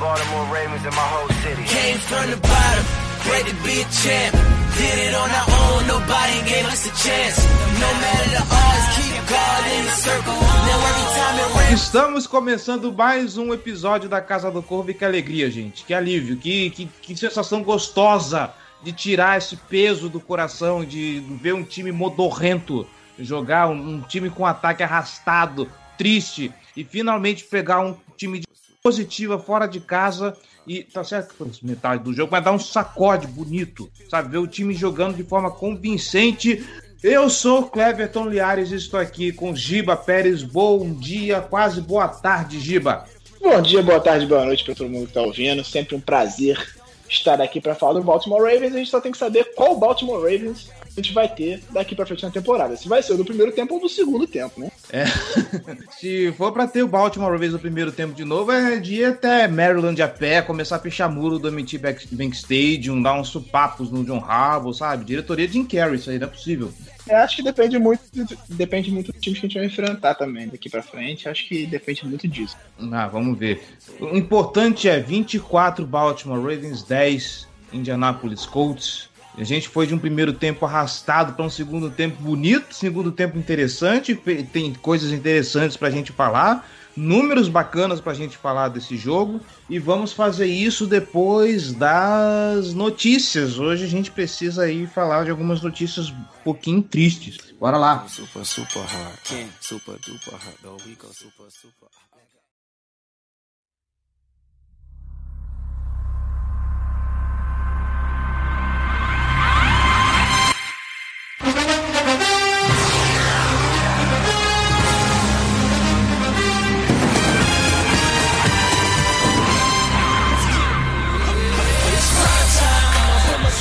Baltimore Ravens and my whole city. Came from the bottom, great to be a champ. Did it on our own, nobody gave us a chance. No matter the odds, keep God in the circle. Now every time it rains. Estamos começando mais um episódio da Casa do Corvo e que alegria, gente. Que alívio, que, que, que sensação gostosa de tirar esse peso do coração, de ver um time modorrento jogar, um, um time com ataque arrastado, triste, e finalmente pegar um time de positiva fora de casa e tá certo que foi metade do jogo, mas dá um sacode bonito, sabe? Ver o time jogando de forma convincente. Eu sou Cleverton Liares e estou aqui com Giba Pérez. Bom dia, quase boa tarde, Giba. Bom dia, boa tarde, boa noite para todo mundo que está ouvindo. Sempre um prazer estar aqui para falar do Baltimore Ravens. A gente só tem que saber qual Baltimore Ravens a gente vai ter daqui para frente na temporada. Se vai ser do primeiro tempo ou do segundo tempo, né? É. Se for para ter o Baltimore Ravens no primeiro tempo de novo, é de ir até Maryland a pé, começar a pichar muro do MT Bank Stadium, dar uns supapos no John Harbaugh, sabe? Diretoria de Jim Carrey, isso aí não é possível. Eu acho que depende muito, depende muito do time que a gente vai enfrentar também daqui para frente. Acho que depende muito disso. Ah, vamos ver. O importante é 24 Baltimore Ravens, 10 Indianapolis Colts. A gente foi de um primeiro tempo arrastado para um segundo tempo bonito, segundo tempo interessante, tem coisas interessantes para a gente falar, números bacanas para a gente falar desse jogo e vamos fazer isso depois das notícias. Hoje a gente precisa aí falar de algumas notícias um pouquinho tristes. Bora lá. Super, super hard. Super duper hard.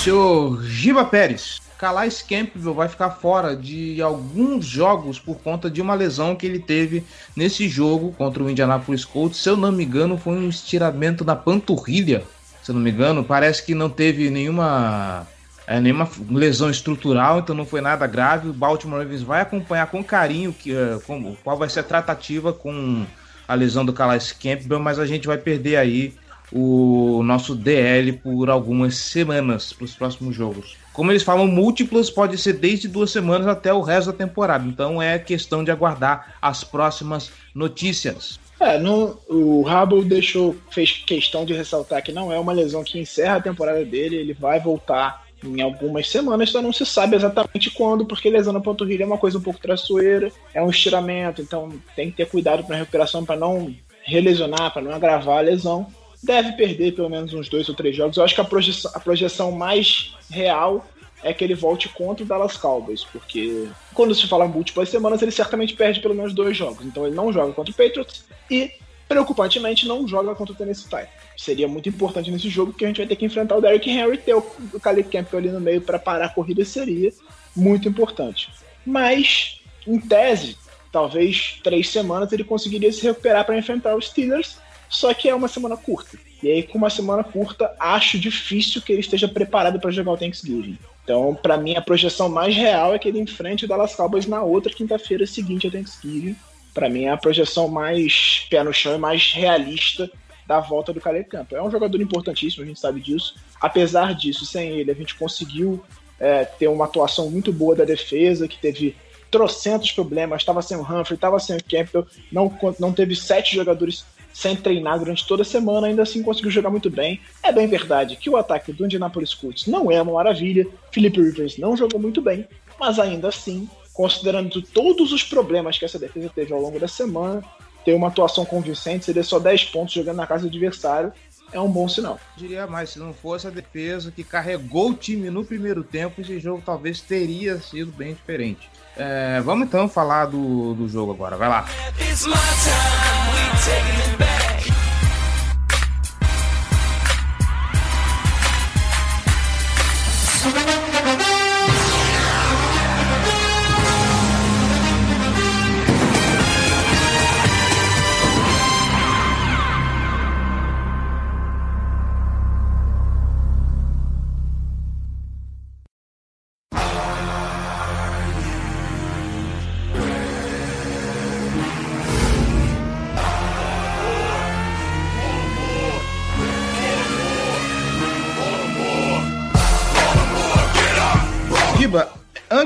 Senhor Giba Pérez, Calais Campbell vai ficar fora de alguns jogos por conta de uma lesão que ele teve nesse jogo contra o Indianapolis Colts. Se eu não me engano, foi um estiramento da panturrilha. Se eu não me engano, parece que não teve nenhuma é, nenhuma lesão estrutural, então não foi nada grave. O Baltimore Ravens vai acompanhar com carinho que, uh, como, qual vai ser a tratativa com a lesão do Calais Campbell, mas a gente vai perder aí o nosso DL por algumas semanas para os próximos jogos. Como eles falam, múltiplas pode ser desde duas semanas até o resto da temporada. Então é questão de aguardar as próximas notícias. É, no, o Rabo deixou, fez questão de ressaltar que não é uma lesão que encerra a temporada dele, ele vai voltar em algumas semanas, então não se sabe exatamente quando, porque lesão na panturrilha é uma coisa um pouco traiçoeira, é um estiramento, então tem que ter cuidado para a recuperação para não relesionar, para não agravar a lesão deve perder pelo menos uns dois ou três jogos. Eu acho que a projeção, a projeção mais real é que ele volte contra o Dallas Cowboys, porque quando se fala múltiplas semanas, ele certamente perde pelo menos dois jogos. Então ele não joga contra o Patriots e, preocupantemente, não joga contra o Tennessee Titans. Seria muito importante nesse jogo, porque a gente vai ter que enfrentar o Derrick Henry, ter o, Caleb Campbell ali no meio para parar a corrida seria muito importante. Mas, em tese, talvez três semanas ele conseguiria se recuperar para enfrentar os Steelers só que é uma semana curta. E aí, com uma semana curta, acho difícil que ele esteja preparado para jogar o Thanksgiving. Então, para mim, a projeção mais real é que ele enfrente o Dallas Cowboys na outra quinta-feira seguinte ao Thanksgiving. Para mim, é a projeção mais pé no chão e mais realista da volta do Caleb Campbell. É um jogador importantíssimo, a gente sabe disso. Apesar disso, sem ele, a gente conseguiu é, ter uma atuação muito boa da defesa, que teve trocentos problemas, estava sem o Humphrey, estava sem o Campbell, não, não teve sete jogadores sem treinar durante toda a semana, ainda assim conseguiu jogar muito bem. É bem verdade que o ataque do Indianapolis Colts não é uma maravilha, Philip Rivers não jogou muito bem, mas ainda assim, considerando todos os problemas que essa defesa teve ao longo da semana, ter uma atuação convincente, seria só 10 pontos jogando na casa do adversário, é um bom sinal. Diria mais, se não fosse a defesa que carregou o time no primeiro tempo, esse jogo talvez teria sido bem diferente. É, vamos então falar do, do jogo agora, vai lá. It's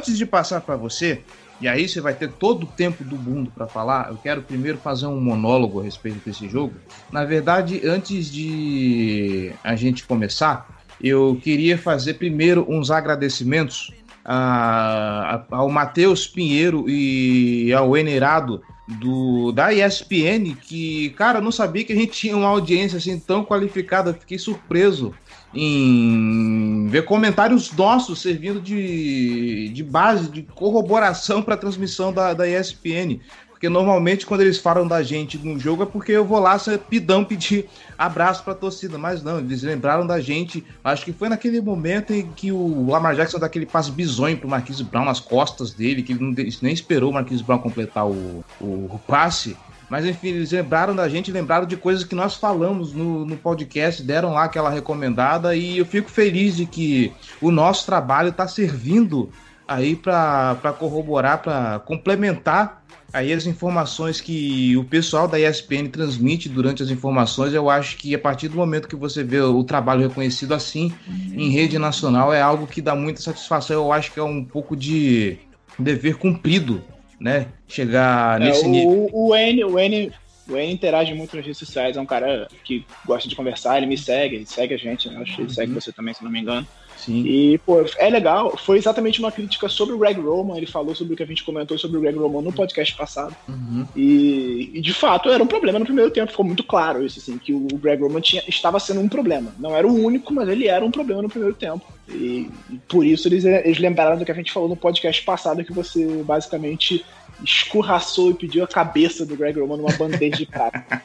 antes de passar para você, e aí você vai ter todo o tempo do mundo para falar. Eu quero primeiro fazer um monólogo a respeito desse jogo. Na verdade, antes de a gente começar, eu queria fazer primeiro uns agradecimentos a, a, ao Matheus Pinheiro e ao Enerado do da ESPN que, cara, eu não sabia que a gente tinha uma audiência assim tão qualificada, fiquei surpreso em ver comentários nossos servindo de, de base, de corroboração para a transmissão da, da ESPN. Porque normalmente quando eles falam da gente no jogo é porque eu vou lá ser pidão pedir abraço para a torcida, mas não, eles lembraram da gente. Acho que foi naquele momento em que o Lamar Jackson dá aquele passo bizonho pro Marquise Brown nas costas dele, que ele nem esperou o Marquise Brown completar o, o, o passe. Mas enfim, eles lembraram da gente, lembraram de coisas que nós falamos no, no podcast, deram lá aquela recomendada e eu fico feliz de que o nosso trabalho está servindo aí para corroborar, para complementar aí as informações que o pessoal da ESPN transmite durante as informações. Eu acho que a partir do momento que você vê o trabalho reconhecido assim em rede nacional é algo que dá muita satisfação. Eu acho que é um pouco de dever cumprido né? Chegar É, nesse o, nível. o N, o N, o N interage muito nas redes sociais, é um cara que gosta de conversar, ele me segue, ele segue a gente, né? acho que ele segue você também, se não me engano. Sim. E, pô, é legal, foi exatamente uma crítica sobre o Greg Roman, ele falou sobre o que a gente comentou sobre o Greg Roman no podcast passado. Uhum. E, e, de fato era um problema no primeiro tempo, ficou muito claro isso, assim, que o Greg Roman tinha, estava sendo um problema. Não era o único, mas ele era um problema no primeiro tempo. E, por isso eles, eles lembraram do que a gente falou no podcast passado, que você basicamente escorraçou e pediu a cabeça do Greg Roman numa bandeja de prata.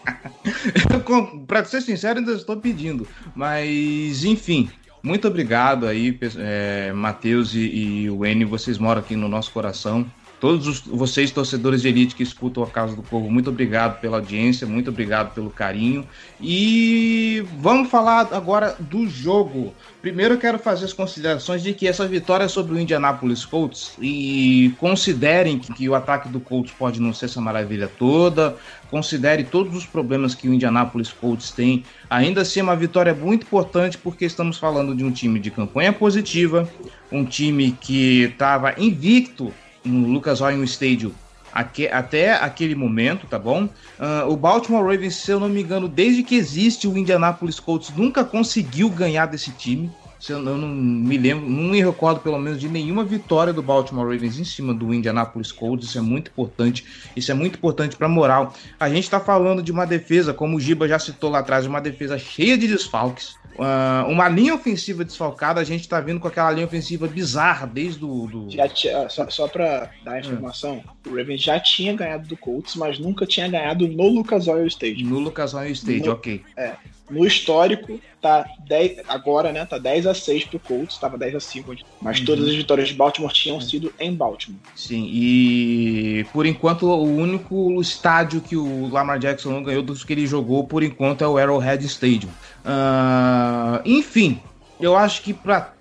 pra ser sincero, ainda estou pedindo. Mas, enfim, muito obrigado aí, é, Matheus e, e o N, vocês moram aqui no nosso coração. Todos os, vocês, torcedores de elite que escutam a Casa do Povo, muito obrigado pela audiência, muito obrigado pelo carinho. E vamos falar agora do jogo. Primeiro eu quero fazer as considerações de que essa vitória sobre o Indianapolis Colts, e considerem que, que o ataque do Colts pode não ser essa maravilha toda, considere todos os problemas que o Indianapolis Colts tem, ainda assim é uma vitória muito importante porque estamos falando de um time de campanha positiva, um time que estava invicto no Lucas Oil Stadium aque, até aquele momento, tá bom? Uh, o Baltimore Ravens, se eu não me engano, desde que existe o Indianapolis Colts, nunca conseguiu ganhar desse time. Se eu não me lembro, não me recordo pelo menos de nenhuma vitória do Baltimore Ravens em cima do Indianapolis Colts. Isso é muito importante. Isso é muito importante para moral. A gente está falando de uma defesa, como o Giba já citou lá atrás, uma defesa cheia de desfalques. Uh, uma linha ofensiva desfalcada, a gente tá vindo com aquela linha ofensiva bizarra desde o. Do... Tinha, só, só pra dar a informação, hum. o Ravens já tinha ganhado do Colts, mas nunca tinha ganhado no Lucas Oil Stadium. No Lucas Oil Stadium, no, ok. É. No histórico, tá 10, agora, né? Tá 10 a 6 pro Colts, tava 10 a 5, mas uhum. todas as vitórias de Baltimore tinham sido em Baltimore. Sim, e por enquanto o único estádio que o Lamar Jackson não ganhou dos que ele jogou, por enquanto, é o Arrowhead Stadium. Uh, enfim, eu acho que pra.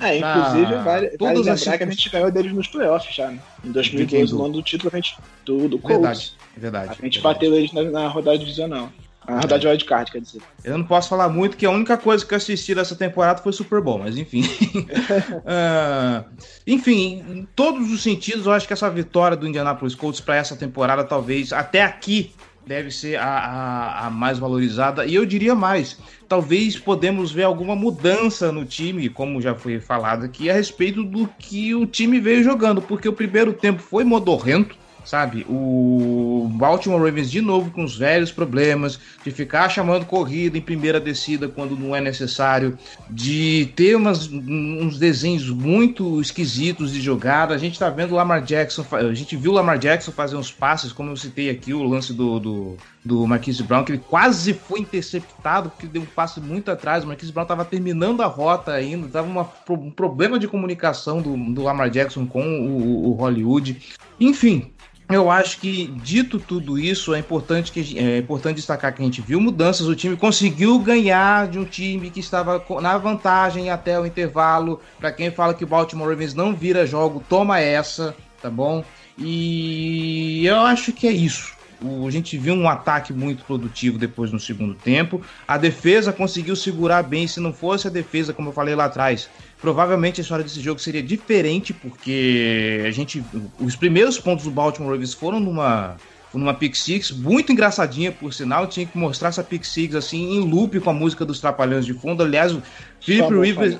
É, inclusive, vale, vale lembrar as... que a gente ganhou deles nos playoffs já, né? Em 2015, no ano do título, a gente, do, do Colts. Verdade, verdade. A gente verdade. bateu eles na, na rodada divisional. Na verdade, wildcard, quer dizer. Eu não posso falar muito, que a única coisa que eu assisti dessa temporada foi Super Bowl, mas enfim. uh, enfim, em todos os sentidos, eu acho que essa vitória do Indianapolis Colts para essa temporada, talvez até aqui, deve ser a, a, a, mais valorizada. E eu diria mais, talvez podemos ver alguma mudança no time, como já foi falado aqui, a respeito do que o time veio jogando, porque o primeiro tempo foi modorrento sabe? O Baltimore Ravens de novo com os velhos problemas de ficar chamando corrida em primeira descida quando não é necessário, de ter umas, uns desenhos muito esquisitos de jogada. A gente tá vendo o Lamar Jackson, a gente viu o Lamar Jackson fazer uns passes, como eu citei aqui, o lance do, do, do Marquise Brown, que ele quase foi interceptado, porque deu um passe muito atrás. O Marquise Brown tava terminando a rota ainda, tava uma, um problema de comunicação do, do Lamar Jackson com o, o Hollywood. Enfim, eu acho que, dito tudo isso, é importante, que, é importante destacar que a gente viu mudanças. O time conseguiu ganhar de um time que estava na vantagem até o intervalo. Para quem fala que o Baltimore Ravens não vira jogo, toma essa, tá bom? E eu acho que é isso. O, a gente viu um ataque muito produtivo depois no segundo tempo. A defesa conseguiu segurar bem. Se não fosse a defesa, como eu falei lá atrás, provavelmente a história desse jogo seria diferente, porque a gente. Os primeiros pontos do Baltimore Ravens foram numa numa pick six, muito engraçadinha por sinal, tinha que mostrar essa pick six assim em loop com a música dos Trapalhões de fundo. Aliás, o Philip Rivers,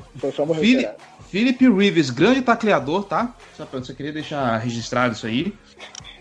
Philip, Philip Rivers, grande tacleador, tá? Só você queria deixar registrado isso aí.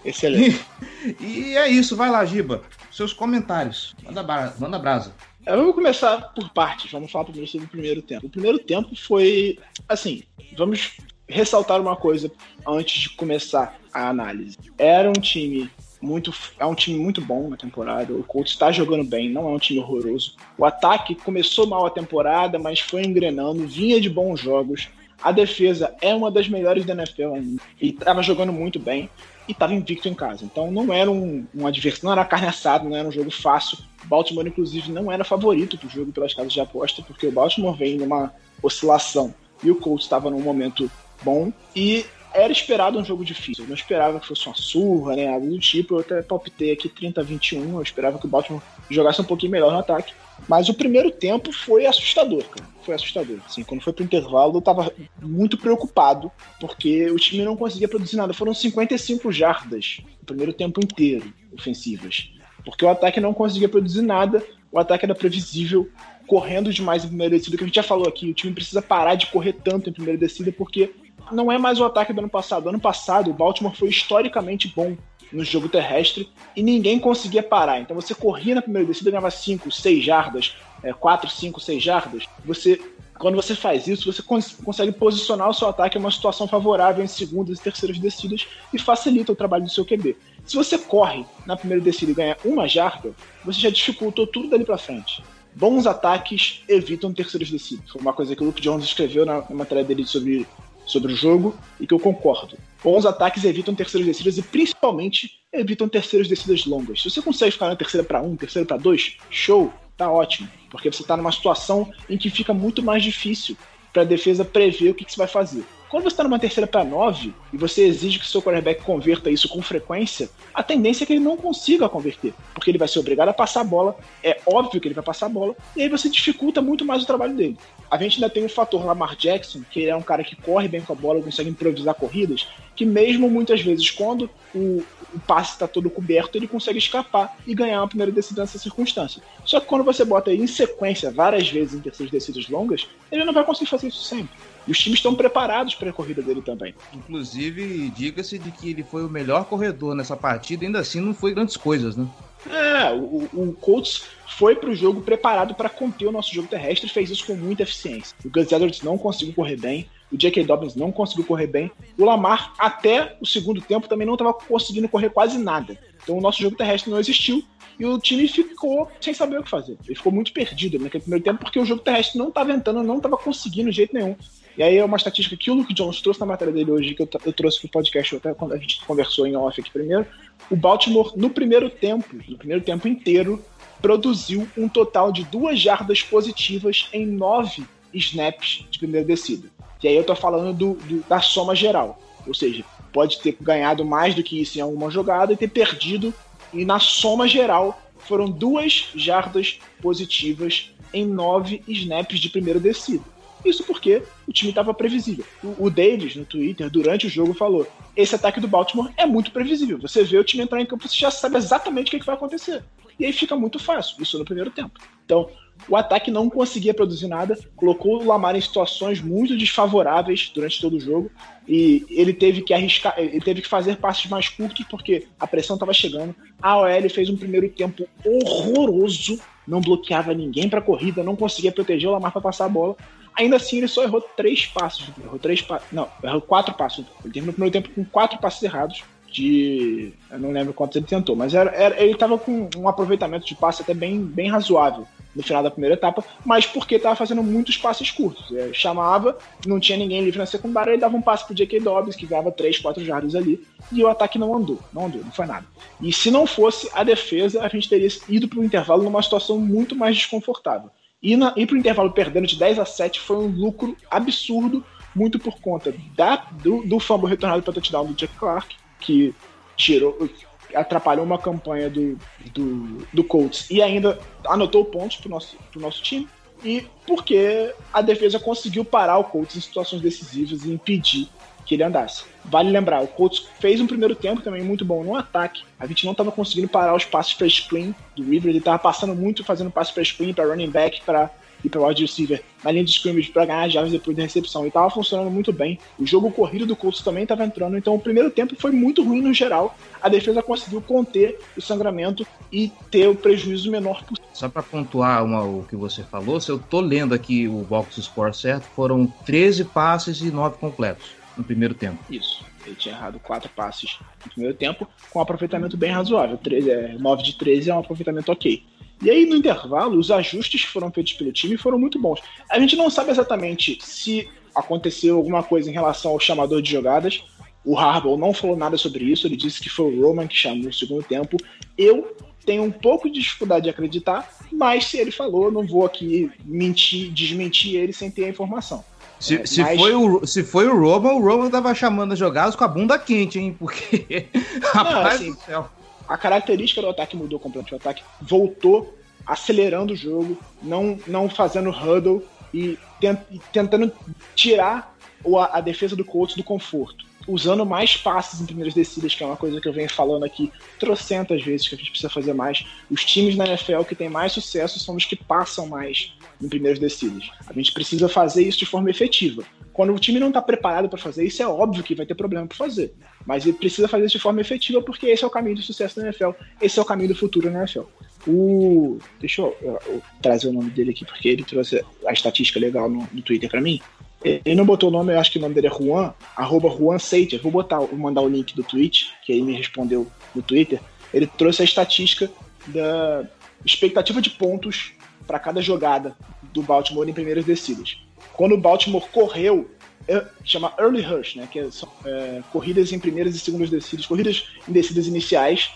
Excelente. E, e é isso, vai lá, Giba. Seus comentários. Manda, manda brasa. É, vamos começar por partes. Vamos falar primeiro sobre o primeiro tempo. O primeiro tempo foi assim. Vamos ressaltar uma coisa antes de começar a análise. Era um time muito é um time muito bom na temporada. O Colts está jogando bem, não é um time horroroso. O ataque começou mal a temporada, mas foi engrenando, vinha de bons jogos. A defesa é uma das melhores da NFL ainda. E estava jogando muito bem e estava invicto em casa. Então não era um, um adversário, não era carne assada, não era um jogo fácil. Baltimore, inclusive, não era favorito do jogo pelas casas de aposta, porque o Baltimore vem numa oscilação e o Colts estava num momento bom. E era esperado um jogo difícil. Eu não esperava que fosse uma surra, né? Algo do tipo. Eu até palpitei aqui 30 a 21. Eu esperava que o Baltimore jogasse um pouquinho melhor no ataque. Mas o primeiro tempo foi assustador, cara. Foi assustador. Assim, quando foi pro intervalo, eu tava muito preocupado, porque o time não conseguia produzir nada. Foram 55 jardas no primeiro tempo inteiro, ofensivas. Porque o ataque não conseguia produzir nada, o ataque era previsível, correndo demais em primeira descida, que a gente já falou aqui, o time precisa parar de correr tanto em primeira descida, porque não é mais o ataque do ano passado. Ano passado, o Baltimore foi historicamente bom no jogo terrestre e ninguém conseguia parar. Então você corria na primeira descida, ganhava 5, 6 jardas, 4, 5, 6 jardas. Você, quando você faz isso, você cons consegue posicionar o seu ataque em uma situação favorável em segundas e terceiras descidas e facilita o trabalho do seu QB. Se você corre na primeira descida e ganha uma jarda, você já dificultou tudo dali para frente. Bons ataques evitam terceiras descidas. Foi uma coisa que o Luke Jones escreveu na, na matéria dele sobre sobre o jogo e que eu concordo. Bons ataques evitam terceiras descidas e principalmente evitam terceiras descidas longas. Se você consegue ficar na terceira para um, terceira para dois, show, tá ótimo, porque você está numa situação em que fica muito mais difícil para a defesa prever o que, que você vai fazer. Quando você está numa terceira para nove e você exige que seu quarterback converta isso com frequência, a tendência é que ele não consiga converter, porque ele vai ser obrigado a passar a bola, é óbvio que ele vai passar a bola, e aí você dificulta muito mais o trabalho dele. A gente ainda tem o fator Lamar Jackson, que é um cara que corre bem com a bola, consegue improvisar corridas, que mesmo muitas vezes quando o, o passe está todo coberto, ele consegue escapar e ganhar uma primeira decisão nessa circunstância. Só que quando você bota ele em sequência várias vezes em terceiras descidas longas, ele não vai conseguir fazer isso sempre. E os times estão preparados para a corrida dele também. Inclusive, diga-se de que ele foi o melhor corredor nessa partida, ainda assim não foi grandes coisas, né? É, o, o Colts foi para o jogo preparado para conter o nosso jogo terrestre e fez isso com muita eficiência. O Gus Edwards não conseguiu correr bem, o J.K. Dobbins não conseguiu correr bem, o Lamar, até o segundo tempo, também não estava conseguindo correr quase nada. Então o nosso jogo terrestre não existiu e o time ficou sem saber o que fazer. Ele ficou muito perdido naquele primeiro tempo porque o jogo terrestre não estava entrando, não estava conseguindo de jeito nenhum. E aí é uma estatística que o Luke Jones trouxe na matéria dele hoje, que eu, eu trouxe pro podcast até quando a gente conversou em off aqui primeiro. O Baltimore, no primeiro tempo, no primeiro tempo inteiro, produziu um total de duas jardas positivas em nove snaps de primeira descida. E aí eu tô falando do, do, da soma geral. Ou seja, pode ter ganhado mais do que isso em alguma jogada e ter perdido. E na soma geral, foram duas jardas positivas em nove snaps de primeira descida. Isso porque o time estava previsível. O, o Davis, no Twitter, durante o jogo, falou: esse ataque do Baltimore é muito previsível. Você vê o time entrar em campo, você já sabe exatamente o que, que vai acontecer. E aí fica muito fácil, isso no primeiro tempo. Então, o ataque não conseguia produzir nada, colocou o Lamar em situações muito desfavoráveis durante todo o jogo e ele teve que arriscar, ele teve que fazer passes mais curtos porque a pressão estava chegando. A OL fez um primeiro tempo horroroso, não bloqueava ninguém para corrida, não conseguia proteger o Lamar para passar a bola. Ainda assim, ele só errou três passos. Errou três passos. Não, errou quatro passos. Ele terminou o primeiro tempo com quatro passos errados. De. Eu não lembro quantos ele tentou, mas era, era, ele estava com um aproveitamento de passe até bem, bem razoável no final da primeira etapa, mas porque estava fazendo muitos passes curtos. É, chamava, não tinha ninguém livre na secundária, ele dava um passe pro J.K. Dobbs, que ganhava 3, 4 jardas ali, e o ataque não andou, não andou, não foi nada. E se não fosse a defesa, a gente teria ido para o intervalo numa situação muito mais desconfortável. E na, o intervalo perdendo de 10 a 7 foi um lucro absurdo, muito por conta da, do, do fumble retornado para touchdown do Jack Clark, que tirou, atrapalhou uma campanha do, do, do Colts e ainda anotou pontos pro nosso, nosso time. E porque a defesa conseguiu parar o Colts em situações decisivas e impedir que ele andasse. Vale lembrar, o Colts fez um primeiro tempo também muito bom no ataque. A gente não estava conseguindo parar os passes para screen do River, ele estava passando muito, fazendo passe para screen, para running back, para e para wide receiver na linha de scrimmage para ganhar jardas depois da recepção. E estava funcionando muito bem. O jogo corrido do Colts também estava entrando. Então o primeiro tempo foi muito ruim no geral. A defesa conseguiu conter o sangramento e ter o prejuízo menor possível. Só para pontuar uma, o que você falou, se eu tô lendo aqui o box score certo, foram 13 passes e 9 completos no primeiro tempo. Isso. Ele tinha errado quatro passes no primeiro tempo, com um aproveitamento bem razoável. 13, é, 9 de 13 é um aproveitamento ok. E aí, no intervalo, os ajustes que foram feitos pelo time foram muito bons. A gente não sabe exatamente se aconteceu alguma coisa em relação ao chamador de jogadas. O Harbaugh não falou nada sobre isso, ele disse que foi o Roman que chamou no segundo tempo. Eu tenho um pouco de dificuldade de acreditar, mas se ele falou, não vou aqui mentir, desmentir ele sem ter a informação. Se, é, se, mas... foi o, se foi o Roman, o Roman tava chamando as jogadas com a bunda quente, hein? Porque. Rapaz não, assim, do céu a característica do ataque mudou completamente. O ataque voltou acelerando o jogo, não, não fazendo huddle e, tent, e tentando tirar a, a, defesa do Colts do conforto. Usando mais passes em primeiras descidas, que é uma coisa que eu venho falando aqui trocentas vezes que a gente precisa fazer mais. Os times na NFL que têm mais sucesso são os que passam mais em primeiras descidas. A gente precisa fazer isso de forma efetiva. Quando o time não está preparado para fazer isso, é óbvio que vai ter problema para fazer. Mas ele precisa fazer isso de forma efetiva porque esse é o caminho do sucesso da NFL, esse é o caminho do futuro na NFL. O. Deixa eu, eu, eu trazer o nome dele aqui, porque ele trouxe a estatística legal no, no Twitter para mim. Ele não botou o nome, eu acho que o nome dele é Juan, arroba Juan Seiter. Vou botar, vou mandar o link do tweet, que ele me respondeu no Twitter. Ele trouxe a estatística da expectativa de pontos para cada jogada do Baltimore em primeiras descidas. Quando o Baltimore correu, é, chama early rush, né, que são é, corridas em primeiras e segundas descidas, corridas em descidas iniciais,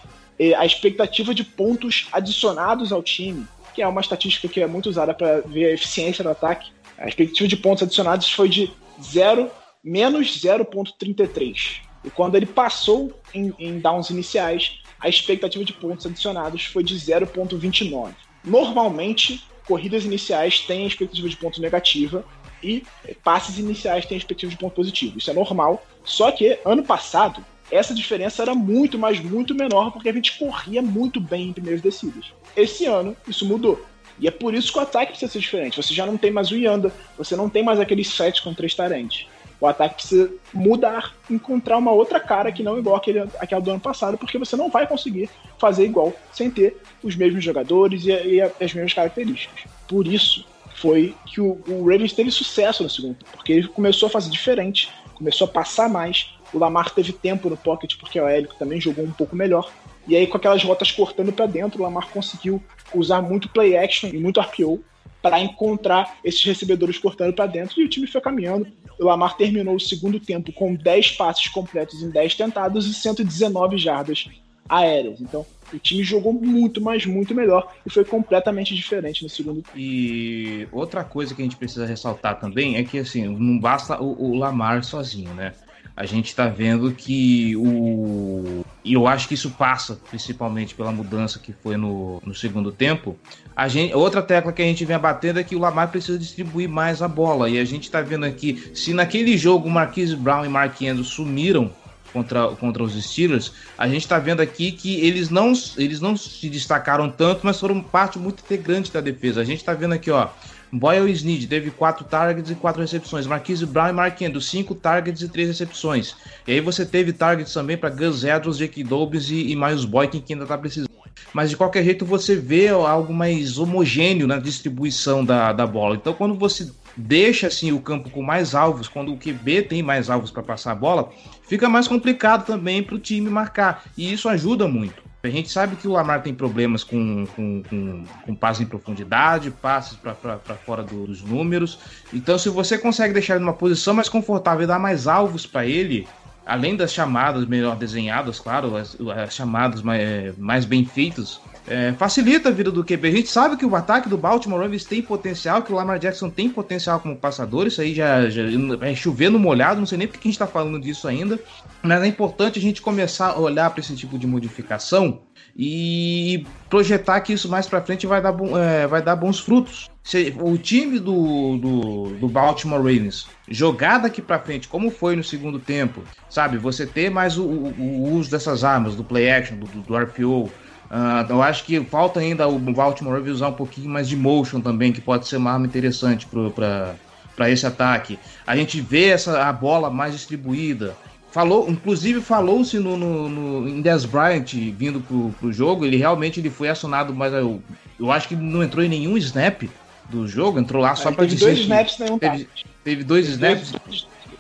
a expectativa de pontos adicionados ao time, que é uma estatística que é muito usada para ver a eficiência do ataque. A expectativa de pontos adicionados foi de 0 menos 0.33. E quando ele passou em, em downs iniciais, a expectativa de pontos adicionados foi de 0.29. Normalmente, corridas iniciais têm expectativa de ponto negativa e passes iniciais têm expectativa de ponto positivo. Isso é normal. Só que ano passado, essa diferença era muito, mas muito menor, porque a gente corria muito bem em primeiras descidas. Esse ano, isso mudou. E é por isso que o ataque precisa ser diferente. Você já não tem mais o Yanda, você não tem mais aqueles sets com três tarentes. O ataque precisa mudar, encontrar uma outra cara que não igual aquele, aquela do ano passado, porque você não vai conseguir fazer igual sem ter os mesmos jogadores e, e as mesmas características. Por isso foi que o, o Ravens teve sucesso no segundo, porque ele começou a fazer diferente, começou a passar mais. O Lamar teve tempo no pocket, porque o Hélio também jogou um pouco melhor. E aí, com aquelas rotas cortando para dentro, o Lamar conseguiu usar muito play action e muito RPO para encontrar esses recebedores cortando para dentro e o time foi caminhando. O Lamar terminou o segundo tempo com 10 passes completos em 10 tentados e 119 jardas aéreas. Então, o time jogou muito, mas muito melhor e foi completamente diferente no segundo tempo. E outra coisa que a gente precisa ressaltar também é que assim, não basta o, o Lamar sozinho, né? A gente está vendo que o. E eu acho que isso passa principalmente pela mudança que foi no, no segundo tempo. A gente, outra tecla que a gente vem batendo é que o Lamar precisa distribuir mais a bola. E a gente está vendo aqui, se naquele jogo Marquise Brown e Mark Andrews sumiram contra, contra os Steelers, a gente está vendo aqui que eles não, eles não se destacaram tanto, mas foram parte muito integrante da defesa. A gente está vendo aqui, ó. Boyle Snead teve 4 targets e 4 recepções. Marquise Brown e Mark Andrews, 5 targets e 3 recepções. E aí você teve targets também para Gus Edwards, Jake Dobbs e, e Miles Boykin, que ainda está precisando. Mas de qualquer jeito você vê algo mais homogêneo na distribuição da, da bola. Então quando você deixa assim o campo com mais alvos, quando o QB tem mais alvos para passar a bola, fica mais complicado também para o time marcar. E isso ajuda muito. A gente sabe que o Lamar tem problemas com, com, com, com passes em profundidade, passes para fora dos números. Então, se você consegue deixar ele numa posição mais confortável e dar mais alvos para ele, além das chamadas melhor desenhadas, claro, as, as chamadas mais, mais, bem feitas, é, facilita a vida do QB. A gente sabe que o ataque do Baltimore Ravens tem potencial, que o Lamar Jackson tem potencial como passador. Isso aí já, já é chover no molhado, não sei nem porque a gente está falando disso ainda. Mas é importante a gente começar a olhar para esse tipo de modificação e projetar que isso mais para frente vai dar, é, vai dar bons frutos. Se, o time do, do, do, Baltimore Ravens jogar daqui para frente, como foi no segundo tempo, sabe? Você ter mais o, o, o uso dessas armas, do play action, do, do RPO, Uh, eu acho que falta ainda o Baltimore Ravens usar um pouquinho mais de motion também, que pode ser uma arma interessante para esse ataque. A gente vê essa, a bola mais distribuída. Falou, inclusive falou-se no, no, no, em Des Bryant vindo pro, pro jogo, ele realmente ele foi acionado, mas eu, eu acho que não entrou em nenhum snap do jogo, entrou lá só para dizer dois snaps, nenhum teve, teve dois snaps.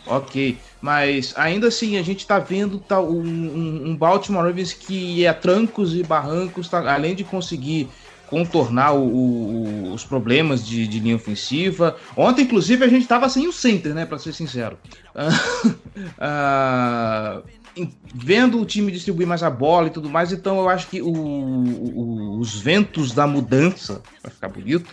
Ok. Mas ainda assim, a gente está vendo tá, um, um, Baltimore Ravens que é trancos e barrancos, tá, além de conseguir contornar o, o, os problemas de, de, linha ofensiva. Ontem, inclusive, a gente estava sem o center, né? Para ser sincero. uh, vendo o time distribuir mais a bola e tudo mais, então eu acho que o, o, os ventos da mudança, para ficar bonito,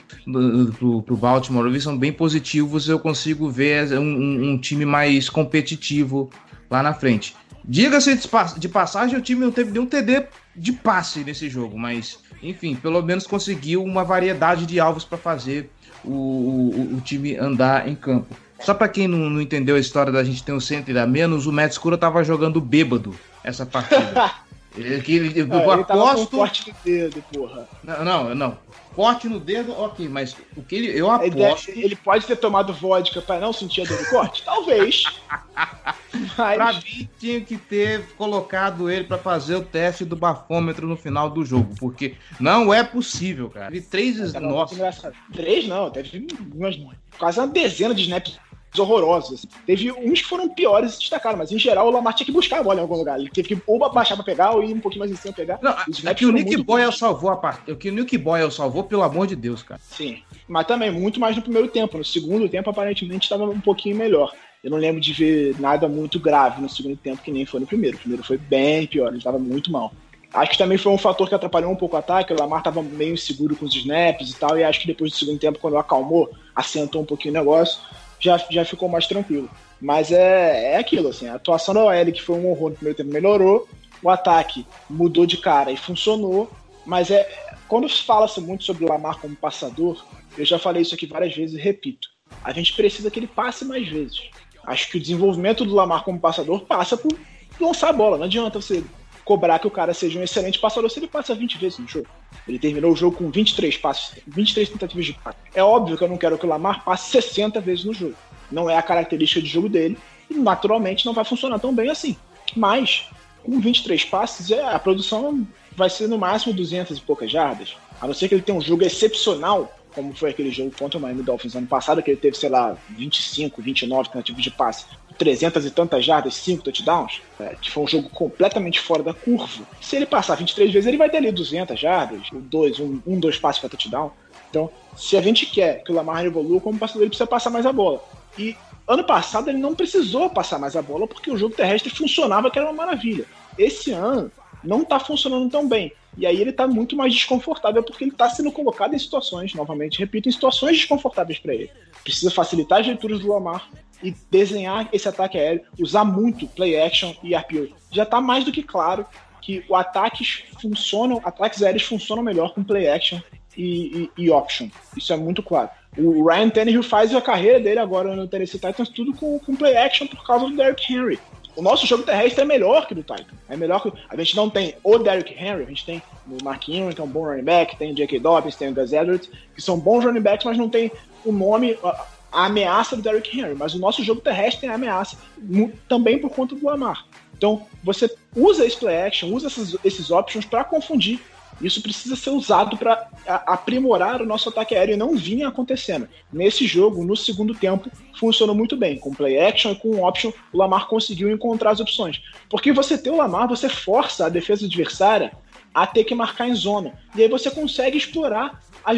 pro, pro Baltimore são bem positivos. Eu consigo ver um, um, um time mais competitivo lá na frente. Diga-se de passagem, o time não teve nenhum TD de passe nesse jogo, mas enfim, pelo menos conseguiu uma variedade de alvos para fazer o, o, o time andar em campo. Só para quem não, não, entendeu a história da gente ter um center a menos, o Matt tava jogando bêbado essa partida. ele, ele, eu é, aposto. Corte no dedo, porra. Não, não, não. Corte no dedo, ok, mas o que ele. Eu aposto. Ele, ele pode ter tomado vodka para não sentir a dor do corte? Talvez. Mas... Pra mim, tinha que ter colocado ele para fazer o teste do bafômetro no final do jogo, porque não é possível, cara. Teve três. Nossa. Três não, teve umas, quase uma dezena de snaps horrorosos. Teve uns que foram piores e se destacaram, mas em geral o Lamar tinha que buscar a bola em algum lugar. Ele teve que ou baixar pra pegar ou ir um pouquinho mais em cima pegar. Não, é que o Nick Boyle salvou a parte. O que o Nick Boyle salvou, pelo amor de Deus, cara. Sim. Mas também muito mais no primeiro tempo. No segundo tempo, aparentemente, estava um pouquinho melhor. Eu não lembro de ver nada muito grave no segundo tempo, que nem foi no primeiro. O primeiro foi bem pior, ele estava muito mal. Acho que também foi um fator que atrapalhou um pouco o ataque. O Lamar estava meio inseguro com os snaps e tal. E acho que depois do segundo tempo, quando acalmou, assentou um pouquinho o negócio, já, já ficou mais tranquilo. Mas é, é aquilo, assim. A atuação da OL, que foi um horror no primeiro tempo, melhorou. O ataque mudou de cara e funcionou. Mas é quando se fala-se muito sobre o Lamar como passador, eu já falei isso aqui várias vezes e repito. A gente precisa que ele passe mais vezes. Acho que o desenvolvimento do Lamar como passador passa por lançar a bola. Não adianta você cobrar que o cara seja um excelente passador se ele passa 20 vezes no jogo. Ele terminou o jogo com 23 passes, 23 tentativas de passe. É óbvio que eu não quero que o Lamar passe 60 vezes no jogo. Não é a característica de jogo dele e naturalmente não vai funcionar tão bem assim. Mas com 23 passes, é, a produção vai ser no máximo 200 e poucas jardas. A não ser que ele tenha um jogo excepcional como foi aquele jogo contra o Miami Dolphins ano passado, que ele teve, sei lá, 25, 29 tentativas de passe, 300 e tantas jardas, 5 touchdowns, é, que foi um jogo completamente fora da curva. Se ele passar 23 vezes, ele vai ter ali 200 jardas, dois, um, dois passes para touchdown. Então, se a gente quer que o Lamar evolua como passador, ele precisa passar mais a bola. E ano passado ele não precisou passar mais a bola porque o jogo terrestre funcionava, que era uma maravilha. Esse ano não está funcionando tão bem. E aí ele está muito mais desconfortável porque ele está sendo colocado em situações, novamente, repito, em situações desconfortáveis para ele. Precisa facilitar as leituras do Lamar e desenhar esse ataque aéreo, usar muito play action e RPO. Já está mais do que claro que o ataques funcionam, ataques aéreos funcionam melhor com play action e, e, e option. Isso é muito claro. O Ryan Tannehill faz a carreira dele agora no Tennessee Titans tudo com, com play action por causa do Derrick Henry o nosso jogo terrestre é melhor que o do Titan. É melhor que. A gente não tem o Derrick Henry, a gente tem o Marquinhos, que é um bom running back, tem o J.K. Dobbins, tem o Gus Edwards, que são bons running backs, mas não tem o nome, a ameaça do Derrick Henry. Mas o nosso jogo terrestre tem a ameaça, também por conta do Lamar. Então, você usa esse play action, usa esses, esses options para confundir isso precisa ser usado para aprimorar o nosso ataque aéreo e não vinha acontecendo. Nesse jogo, no segundo tempo, funcionou muito bem. Com play action e com option, o Lamar conseguiu encontrar as opções. Porque você ter o Lamar, você força a defesa adversária a ter que marcar em zona. E aí você consegue explorar a,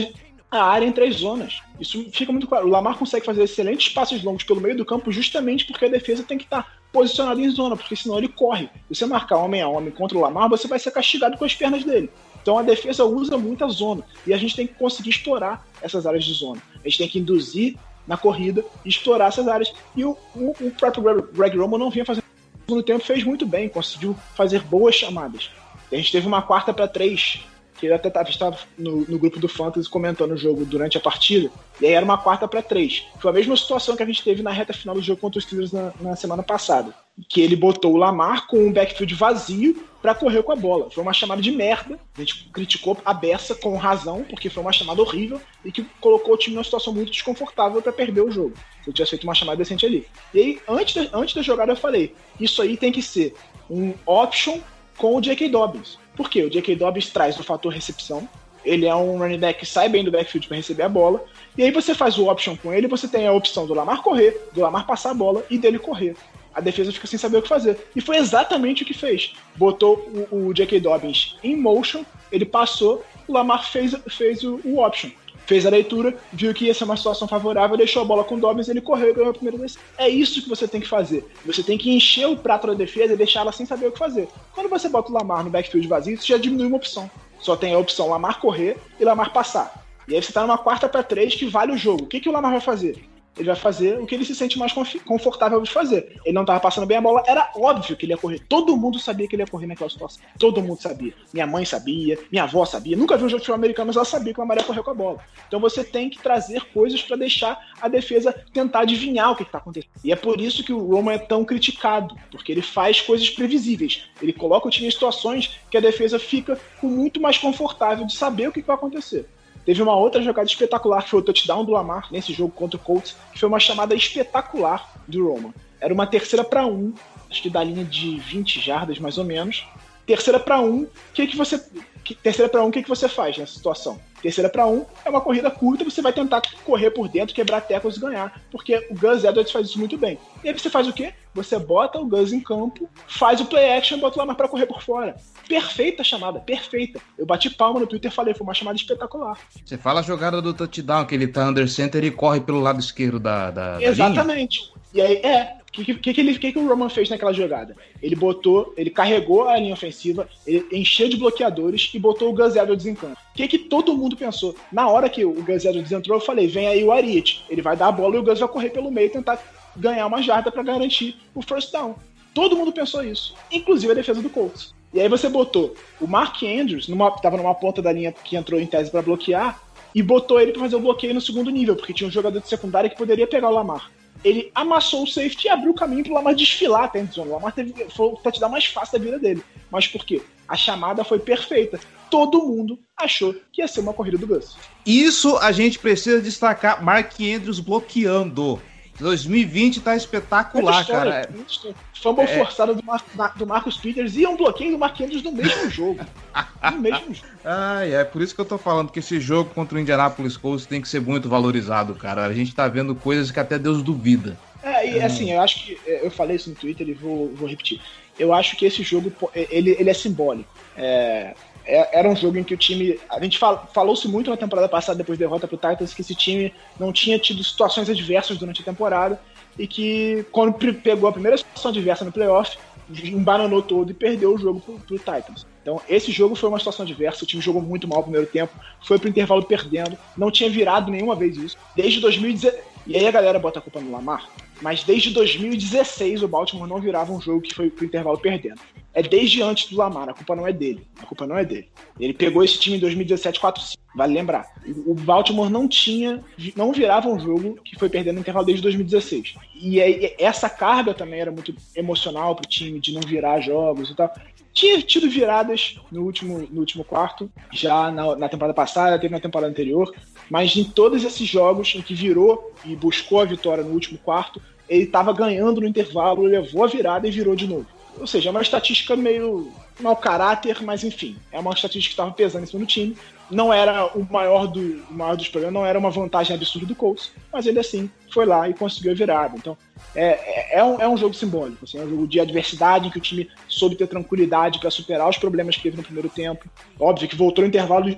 a área entre as zonas. Isso fica muito claro. O Lamar consegue fazer excelentes passos longos pelo meio do campo justamente porque a defesa tem que estar posicionada em zona, porque senão ele corre. Se você marcar homem a homem contra o Lamar, você vai ser castigado com as pernas dele. Então a defesa usa muita zona e a gente tem que conseguir explorar essas áreas de zona. A gente tem que induzir na corrida e explorar essas áreas. E o, o, o próprio Greg Roman não vinha fazendo no tempo, fez muito bem, conseguiu fazer boas chamadas. A gente teve uma quarta para três que eu até estava no, no, grupo do Fantasy comentando o jogo durante a partida, e aí era uma quarta para três. Foi a mesma situação que a gente teve na reta final do jogo contra os Steelers na, na semana passada, que ele botou o Lamar com um backfield vazio para correr com a bola. Foi uma chamada de merda, a gente criticou a beça com razão, porque foi uma chamada horrível e que colocou o time numa situação muito desconfortável para perder o jogo. Se eu tivesse feito uma chamada decente ali. E aí, antes da, antes da jogada, eu falei: isso aí tem que ser um option com o J.K. Dobbins. Por quê? O J.K. Dobbins traz o fator recepção. Ele é um running back que sai bem do backfield para receber a bola. E aí você faz o option com ele, você tem a opção do Lamar correr, do Lamar passar a bola e dele correr. A defesa fica sem saber o que fazer. E foi exatamente o que fez. Botou o, o J.K. Dobbins em motion, ele passou, o Lamar fez, fez o, o option fez a leitura, viu que ia ser uma situação favorável, deixou a bola com o Dobbins, ele correu e ganhou a primeira vez. É isso que você tem que fazer. Você tem que encher o prato da defesa e deixar ela sem saber o que fazer. Quando você bota o Lamar no backfield vazio, você já diminui uma opção. Só tem a opção Lamar correr e Lamar passar. E aí você tá numa quarta para três que vale o jogo. O que, que o Lamar vai fazer? Ele vai fazer o que ele se sente mais confortável de fazer. Ele não estava passando bem a bola, era óbvio que ele ia correr. Todo mundo sabia que ele ia correr naquela situação. Todo mundo sabia. Minha mãe sabia, minha avó sabia. Nunca viu um jogo de futebol americano, mas ela sabia que o Lamar ia correr com a bola. Então você tem que trazer coisas para deixar a defesa tentar adivinhar o que está acontecendo. E é por isso que o Roman é tão criticado, porque ele faz coisas previsíveis. Ele coloca o time em situações que a defesa fica com muito mais confortável de saber o que vai acontecer. Teve uma outra jogada espetacular, que foi o touchdown do Lamar nesse jogo contra o Colts, que foi uma chamada espetacular do Roman. Era uma terceira para um, acho que da linha de 20 jardas mais ou menos. Terceira para um, o que, que você que, terceira para um, o que, que você faz nessa situação? Terceira para um é uma corrida curta, você vai tentar correr por dentro, quebrar tecos e ganhar, porque o Gus Edwards faz isso muito bem. E aí você faz o quê? Você bota o Gus em campo, faz o play action, bota o Lamar para correr por fora. Perfeita chamada, perfeita. Eu bati palma no Twitter e falei, foi uma chamada espetacular. Você fala a jogada do touchdown, que ele tá under center e corre pelo lado esquerdo da, da, Exatamente. Da e aí, é, o que, que, que, ele, que, que o Roman fez naquela jogada? Ele botou, ele carregou a linha ofensiva, ele encheu de bloqueadores e botou o Gus Edwards em campo. O que, que todo mundo pensou? Na hora que o Gus Edwards entrou, eu falei: vem aí o Ariete. Ele vai dar a bola e o Gus vai correr pelo meio e tentar ganhar uma jarda para garantir o first down. Todo mundo pensou isso, inclusive a defesa do Colts. E aí você botou o Mark Andrews, numa, tava numa ponta da linha que entrou em tese para bloquear, e botou ele para fazer o bloqueio no segundo nível, porque tinha um jogador de secundária que poderia pegar o Lamar ele amassou o safety e abriu o caminho pro Lamar desfilar até a. O Lamar teve, foi o touchdown mais fácil da vida dele. Mas por quê? A chamada foi perfeita. Todo mundo achou que ia ser uma corrida do Gus. Isso a gente precisa destacar. Mark Andrews bloqueando. 2020 tá espetacular, história, cara. Fumble é... forçada do, Mar do Marcos Peters e um bloqueio do Mark Andrews no mesmo jogo. no mesmo jogo. Ah, é por isso que eu tô falando que esse jogo contra o Indianapolis Colts tem que ser muito valorizado, cara. A gente tá vendo coisas que até Deus duvida. É, e assim, eu acho que. É, eu falei isso no Twitter e vou, vou repetir. Eu acho que esse jogo ele, ele é simbólico. É, é, era um jogo em que o time. A gente fal, falou-se muito na temporada passada, depois da derrota pro Titans, que esse time não tinha tido situações adversas durante a temporada e que, quando pegou a primeira situação adversa no playoff, embananou todo e perdeu o jogo pro, pro Titans. Então, esse jogo foi uma situação adversa, o time jogou muito mal no primeiro tempo, foi pro intervalo perdendo, não tinha virado nenhuma vez isso. Desde 2016. E aí a galera bota a culpa no Lamar, mas desde 2016 o Baltimore não virava um jogo que foi pro intervalo perdendo é desde antes do Lamar, a culpa não é dele. A culpa não é dele. Ele pegou esse time em 2017 4-5, vale lembrar. O Baltimore não tinha, não virava um jogo que foi perdendo no intervalo desde 2016. E aí, essa carga também era muito emocional pro time de não virar jogos e tal. Tinha tido viradas no último, no último quarto, já na, na temporada passada, teve na temporada anterior, mas em todos esses jogos em que virou e buscou a vitória no último quarto, ele estava ganhando no intervalo, levou a virada e virou de novo. Ou seja, é uma estatística meio mau caráter, mas enfim, é uma estatística que estava pesando em cima do time. Não era o maior, do, o maior dos problemas, não era uma vantagem absurda do Colts, mas ele assim foi lá e conseguiu a virada. Então é, é, é, um, é um jogo simbólico, assim, é um jogo de adversidade em que o time soube ter tranquilidade para superar os problemas que teve no primeiro tempo. Óbvio que voltou no intervalo,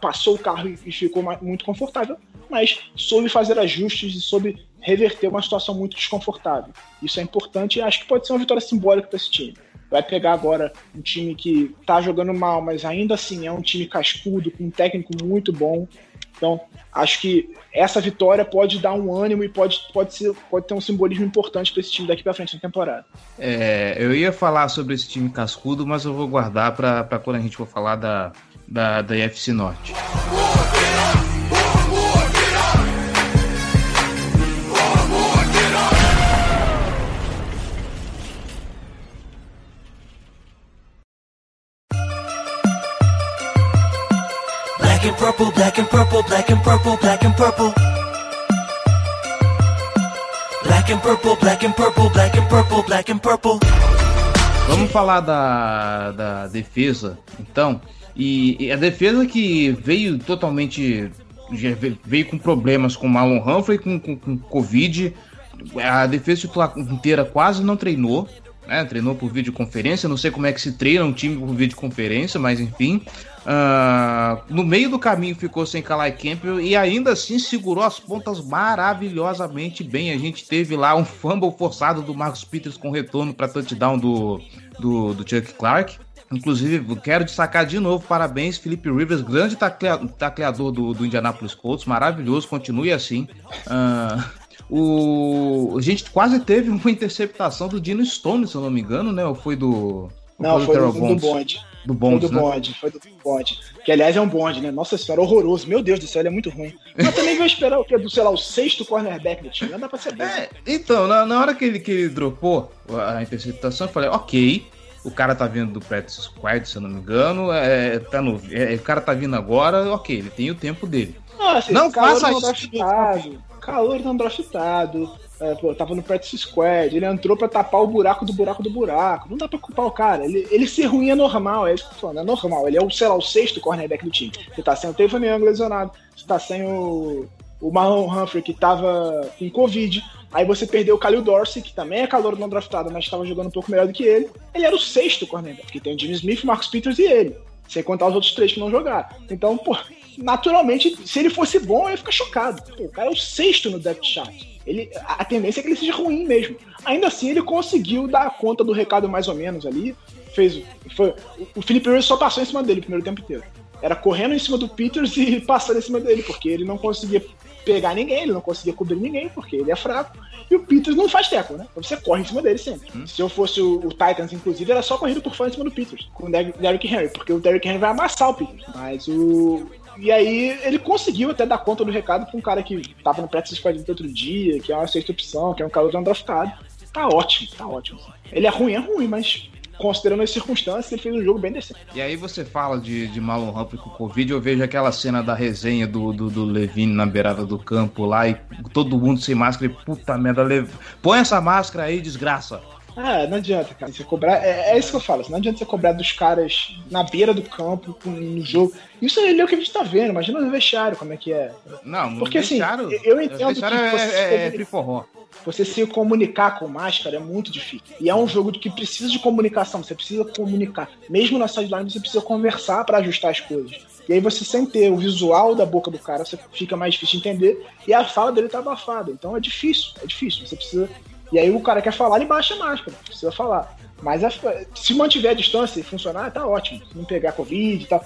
passou o carro e ficou muito confortável, mas soube fazer ajustes e soube reverter uma situação muito desconfortável. Isso é importante e acho que pode ser uma vitória simbólica para esse time. Vai pegar agora um time que tá jogando mal, mas ainda assim é um time cascudo, com um técnico muito bom. Então, acho que essa vitória pode dar um ânimo e pode, pode, ser, pode ter um simbolismo importante para esse time daqui para frente na temporada. É, eu ia falar sobre esse time cascudo, mas eu vou guardar para quando a gente for falar da, da, da IFC Norte. Purple, black and purple, black and purple, black and purple. Black and purple, black and purple, black and purple, black and purple. Vamos falar da, da defesa, então. E, e a defesa que veio totalmente. veio com problemas com Marlon Humphrey, com, com, com Covid. A defesa titular inteira quase não treinou. Né, treinou por videoconferência. Não sei como é que se treina um time por videoconferência, mas enfim. Uh, no meio do caminho ficou sem Kalai Campbell e ainda assim segurou as pontas maravilhosamente bem. A gente teve lá um fumble forçado do Marcos Peters com retorno para touchdown do, do, do Chuck Clark. Inclusive, quero destacar de novo, parabéns, Felipe Rivers, grande tacleador do, do Indianapolis Colts, maravilhoso, continue assim. Uh, o, a gente quase teve uma interceptação do Dino Stone, se eu não me engano, né? Ou foi do. Não, foi do, do bonde. Do bonde, foi do né? bonde, foi do bonde. Que aliás é um bonde, né? Nossa senhora, horroroso. Meu Deus do céu, ele é muito ruim. Mas também vou esperar o quê? Do, sei lá, o sexto cornerback do time. Não dá pra saber. É, então, na, na hora que ele, que ele dropou a interceptação, eu falei, ok, o cara tá vindo do practice squad, se eu não me engano, é, tá no, é, o cara tá vindo agora, ok, ele tem o tempo dele. Não, assim, Não calor faça não isso. draftado. Calor não draftado. É, pô, tava no practice squad. Ele entrou pra tapar o buraco do buraco do buraco. Não dá pra culpar o cara. Ele, ele ser ruim é normal. É isso que eu tô falando. É normal. Ele é o, sei lá, o sexto cornerback do time. Você tá sem o Tevin Young lesionado. Você tá sem o, o Marlon Humphrey, que tava com Covid. Aí você perdeu o Khalil Dorsey, que também é calor não draftado, mas estava jogando um pouco melhor do que ele. Ele era o sexto cornerback, porque tem o Jimmy Smith, Marcus Peters e ele. Sem contar os outros três que não jogaram. Então, pô, naturalmente, se ele fosse bom, eu ia ficar chocado. Pô, o cara é o sexto no depth chart. Ele, a tendência é que ele seja ruim mesmo. Ainda assim, ele conseguiu dar conta do recado mais ou menos ali. Fez, foi, o Felipe Rivers só passou em cima dele o primeiro tempo inteiro. Era correndo em cima do Peters e passando em cima dele, porque ele não conseguia pegar ninguém, ele não conseguia cobrir ninguém, porque ele é fraco. E o Peters não faz teco, né? Então você corre em cima dele sempre. Se eu fosse o, o Titans, inclusive, era só corrida por fora em cima do Peters, com o Der- Derrick Henry, porque o Derrick Henry vai amassar o Peters. Mas o. E aí ele conseguiu até dar conta do recado pra um cara que tava no practice squad outro dia, que é uma sexta opção, que é um cara não draftado. Tá ótimo, tá ótimo. Ele é ruim, é ruim, mas considerando as circunstâncias, ele fez um jogo bem decente. E aí você fala de, de Marlon Humphrey com Covid, eu vejo aquela cena da resenha do, do, do Levine na beirada do campo lá e todo mundo sem máscara e puta merda, Lev... põe essa máscara aí, desgraça. Ah, não adianta, cara. Você cobrar. É, é isso que eu falo. assim, Não adianta você cobrar dos caras na beira do campo, no jogo. Isso aí é o que a gente tá vendo. Imagina no vestiário como é que é. Não, Porque, assim, vestiário- eu entendo que é, você- é, é all. Você se comunicar com máscara é muito difícil. E é um jogo que precisa de comunicação. Você precisa comunicar. Mesmo na sideline, você precisa conversar para ajustar as coisas. E aí você sem ter o visual da boca do cara, você fica mais difícil de entender. E a fala dele tá abafada. Então é difícil. É difícil. Você precisa. E aí o cara quer falar, ele baixa a máscara. Precisa falar. Mas a- se mantiver a distância e funcionar, tá ótimo. Não pegar Covid e tal.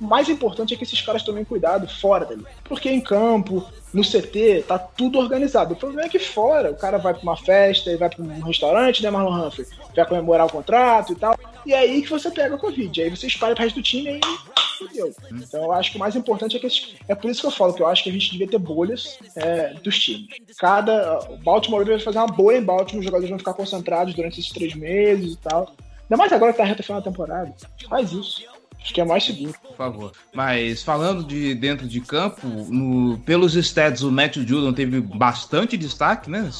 O mais importante é que esses caras tomem cuidado fora dali. Porque em campo, no CT, tá tudo organizado. O problema é que fora, o cara vai pra uma festa, e vai pra um restaurante, né, Marlon Humphrey? Vai comemorar o contrato e tal. E é aí que você pega a Covid. Aí você espalha pro resto do time e fudeu. Então eu acho que o mais importante é que esses- é por isso que eu falo que eu acho que a gente devia ter bolhas é, dos times. Cada. O Baltimore vai fazer uma bolha em Baltimore, os jogadores vão ficar concentrados durante esses três meses e tal. Ainda mais agora que tá reta final da temporada. Faz isso. Acho que é mais seguro. Por favor. Mas falando de dentro de campo, no- pelos stats, o Matthew Judon teve bastante destaque, né?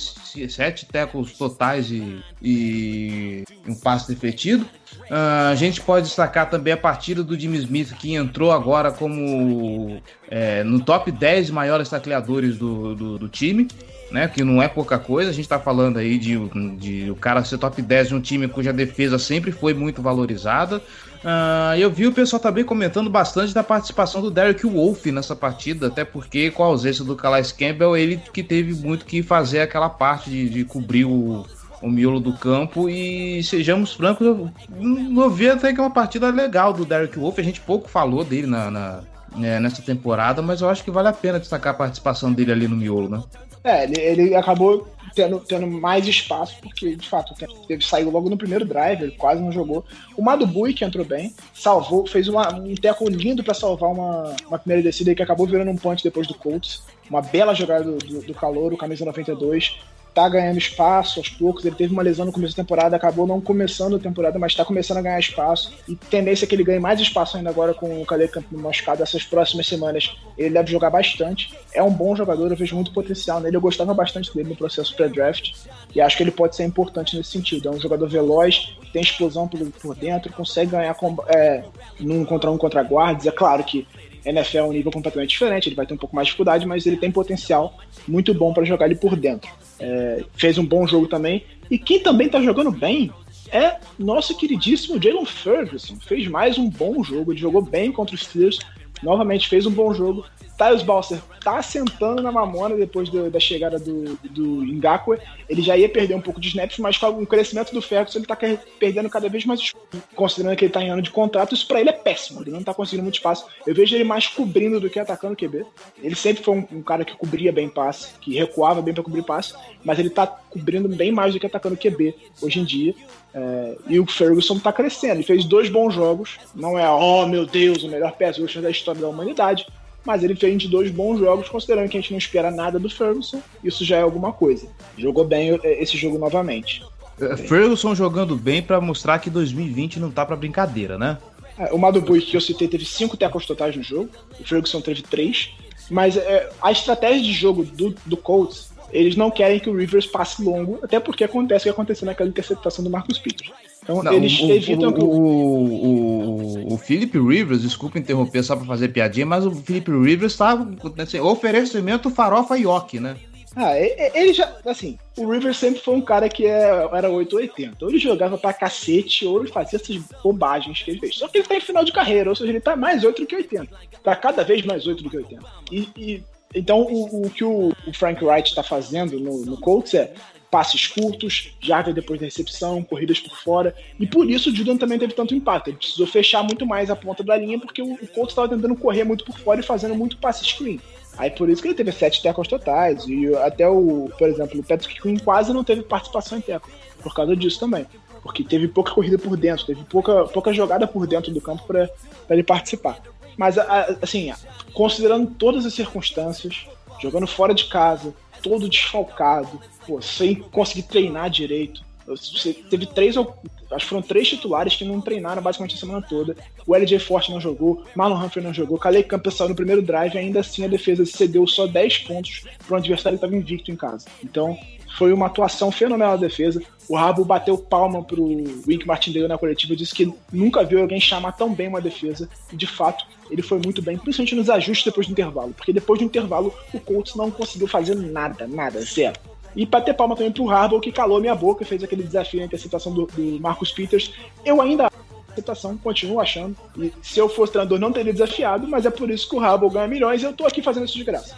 Sete tackles totais e, e um passe defletido. Ah, a gente pode destacar também a partida do Jimmy Smith, que entrou agora como é, no top 10 maiores tacleadores do, do, do time. Né, que não é pouca coisa, a gente tá falando aí de, de o cara ser top 10 de um time cuja defesa sempre foi muito valorizada. Ah, eu vi o pessoal também comentando bastante da participação do Derek Wolf nessa partida, até porque com a ausência do Calais Campbell, ele que teve muito que fazer aquela parte de, de cobrir o, o miolo do campo e sejamos francos, eu não vi até que é uma partida legal do Derek Wolf. A gente pouco falou dele na, na é, nessa temporada, mas eu acho que vale a pena destacar a participação dele ali no miolo, né? É, ele, ele acabou tendo, tendo mais espaço, porque de fato teve saiu logo no primeiro drive, ele quase não jogou. O Madubui, que entrou bem, salvou, fez uma, um teco lindo para salvar uma, uma primeira descida que acabou virando um punch depois do Colts. Uma bela jogada do, do, do calor, o camisa 92 tá ganhando espaço aos poucos. Ele teve uma lesão no começo da temporada, acabou não começando a temporada, mas tá começando a ganhar espaço. E tendência é que ele ganhe mais espaço ainda agora com o Caleb Campbell machucado. Essas próximas semanas ele deve jogar bastante. É um bom jogador, eu vejo muito potencial nele. Eu gostava bastante dele no processo pré-draft e acho que ele pode ser importante nesse sentido. É um jogador veloz, tem explosão por, dentro, consegue ganhar é, num contra um contra guardas. É claro que NFL é um nível completamente diferente, ele vai ter um pouco mais de dificuldade, mas ele tem potencial muito bom para jogar ele por dentro. É, fez um bom jogo também. E quem também está jogando bem é nosso queridíssimo Jalen Ferguson. Fez mais um bom jogo, ele jogou bem contra os Steelers, novamente fez um bom jogo. Tyus Balser tá sentando na mamona depois do, da chegada do, do Ngakwe. Ele já ia perder um pouco de snaps, mas com o crescimento do Ferguson ele tá perdendo cada vez mais Considerando que ele tá em ano de contrato, isso pra ele é péssimo. Ele não tá conseguindo muito espaço. Eu vejo ele mais cobrindo do que atacando o QB. Ele sempre foi um, um cara que cobria bem passe, que recuava bem para cobrir passe, mas ele tá cobrindo bem mais do que atacando o QB hoje em dia. É, e o Ferguson tá crescendo. Ele fez dois bons jogos. Não é, oh meu Deus, o melhor pass rusher da história da humanidade mas ele fez dois bons jogos, considerando que a gente não espera nada do Ferguson, isso já é alguma coisa. Jogou bem é, esse jogo novamente. É, Ferguson jogando bem para mostrar que 2020 não tá para brincadeira, né? É, o Madubui que eu citei teve cinco tackles totais no jogo, o Ferguson teve três, mas é, a estratégia de jogo do, do Colts, eles não querem que o Rivers passe longo, até porque acontece o que aconteceu naquela interceptação do Marcus Peters. Então não, eles o, evitam o, que o... O, o, Philip Rivers, desculpa interromper só para fazer piadinha, mas o Philip Rivers tá assim, oferecimento farofa Yoki, né? Ah, ele já, assim, o Rivers sempre foi um cara que é, era 880. Ou ele jogava pra cacete, ou ele fazia essas bobagens que ele fez. Só que ele tá em final de carreira, ou seja, ele tá mais 8 do que 80. Tá cada vez mais 8 do que 80. E, e então o, o, que o, o Frank Wright tá fazendo no, no Colts é passes curtos, jardas depois da recepção, corridas por fora. E por isso o Judon também teve tanto impacto. Ele precisou fechar muito mais a ponta da linha, porque o, Colts estava tentando correr muito por fora e fazendo muito passe screen. Aí por isso que ele teve sete tackles totais. E até o, por exemplo, o Patrick Quinn quase não teve participação em tackle. Por causa disso também. Porque teve pouca corrida por dentro, teve pouca, pouca jogada por dentro do campo para ele participar. Mas, assim, considerando todas as circunstâncias, jogando fora de casa, todo desfalcado, pô, sem conseguir treinar direito. Você teve três, acho que foram três titulares que não treinaram basicamente a semana toda. O LJ Forte não jogou, Marlon Humphrey não jogou, Calais Campbell saiu no primeiro drive, ainda assim a defesa cedeu só 10 pontos para um adversário que estava invicto em casa. Então, foi uma atuação fenomenal da defesa. O Rabo bateu palma pro Wink Martindale na coletiva, disse que nunca viu alguém chamar tão bem uma defesa. E de fato, ele foi muito bem, principalmente nos ajustes depois do intervalo. Porque depois do intervalo, o Colts não conseguiu fazer nada, nada, zero. E bater palma também pro Harbaugh, que calou minha boca, fez aquele desafio na interceptação do, do Marcus Peters. Eu ainda interceptação, continuo achando. E se eu fosse treinador, não teria desafiado, mas é por isso que o Harbaugh ganha milhões e eu tô aqui fazendo isso de graça.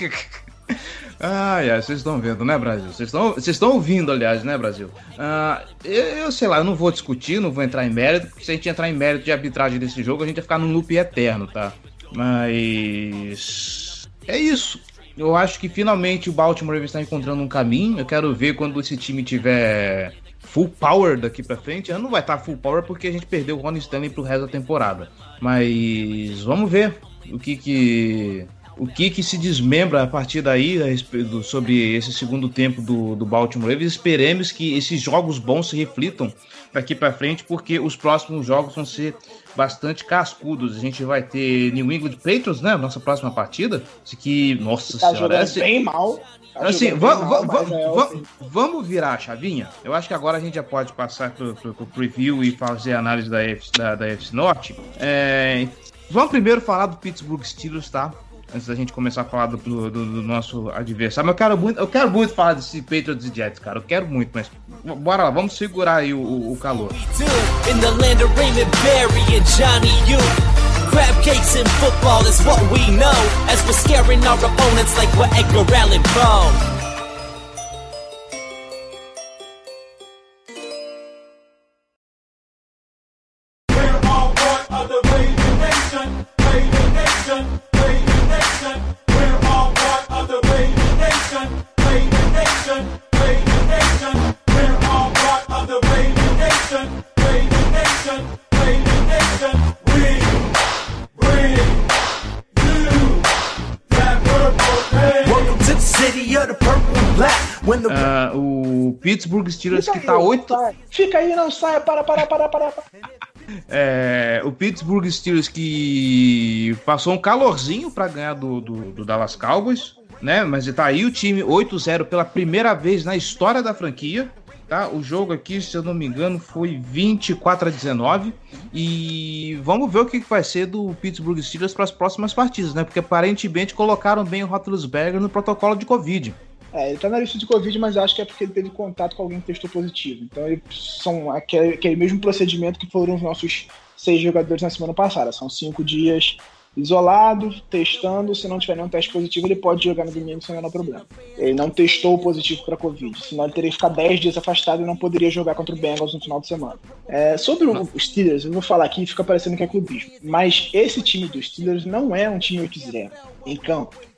Ai, ai, vocês estão vendo, né, Brasil? Vocês estão, ouvindo, aliás, né, Brasil? Ah, eu, eu, sei lá, eu não vou discutir, não vou entrar em mérito, porque se a gente entrar em mérito de arbitragem desse jogo, a gente vai ficar num loop eterno, tá? Mas. É isso. Eu acho que finalmente o Baltimore está encontrando um caminho. Eu quero ver quando esse time tiver full power daqui para frente. Não vai estar full power porque a gente perdeu o Ron Stanley pro resto da temporada. Mas vamos ver o que que o que que se desmembra a partir daí a sobre esse segundo tempo do, do Baltimore Ravens. Esperemos que esses jogos bons se reflitam daqui para frente, porque os próximos jogos vão ser bastante cascudos. A gente vai ter New England Patriots, né? Nossa próxima partida. Que, nossa tá senhora, esse... bem mal. Tá assim, vamos virar a chavinha? Eu acho que agora a gente já pode passar pro, pro, pro preview e fazer análise da FC, da, da FC Norte. É, vamos primeiro falar do Pittsburgh Steelers, tá? Antes da gente começar a falar do, do, do, nosso adversário. Mas eu quero muito, eu quero muito falar desse Patriots e Jets, cara. Eu quero muito, mas bora lá, vamos segurar aí o, o, o calor. Crab cakes in football is what we know As we're scaring our opponents like we're Edgar Allan Poe Pittsburgh Steelers que tá aí, 8. sai. Fica aí, não saia, para, para, para, para. É, o Pittsburgh Steelers que passou um calorzinho para ganhar do, do, do Dallas Cowboys, né? Mas tá aí o time 8-0 pela primeira vez na história da franquia. Tá? O jogo aqui, se eu não me engano, foi 24 a 19. E vamos ver o que que vai ser do Pittsburgh Steelers para as próximas partidas, né? Porque aparentemente colocaram bem o Roethlisberger no protocolo de Covid. É, ele tá na lista de Covid, mas acho que é porque ele teve contato com alguém que testou positivo. Então, eles são aquele, aquele mesmo procedimento que foram os nossos seis jogadores na semana passada. São cinco dias isolados, testando. Se não tiver nenhum teste positivo, ele pode jogar no domingo sem nenhum problema. Ele não testou positivo para Covid, senão ele teria que ficar 10 dias afastado e não poderia jogar contra o Bengals no final de semana. É, sobre os Steelers, eu vou falar aqui e fica parecendo que é clubismo. Mas esse time dos Steelers não é um time 8-0 em campo.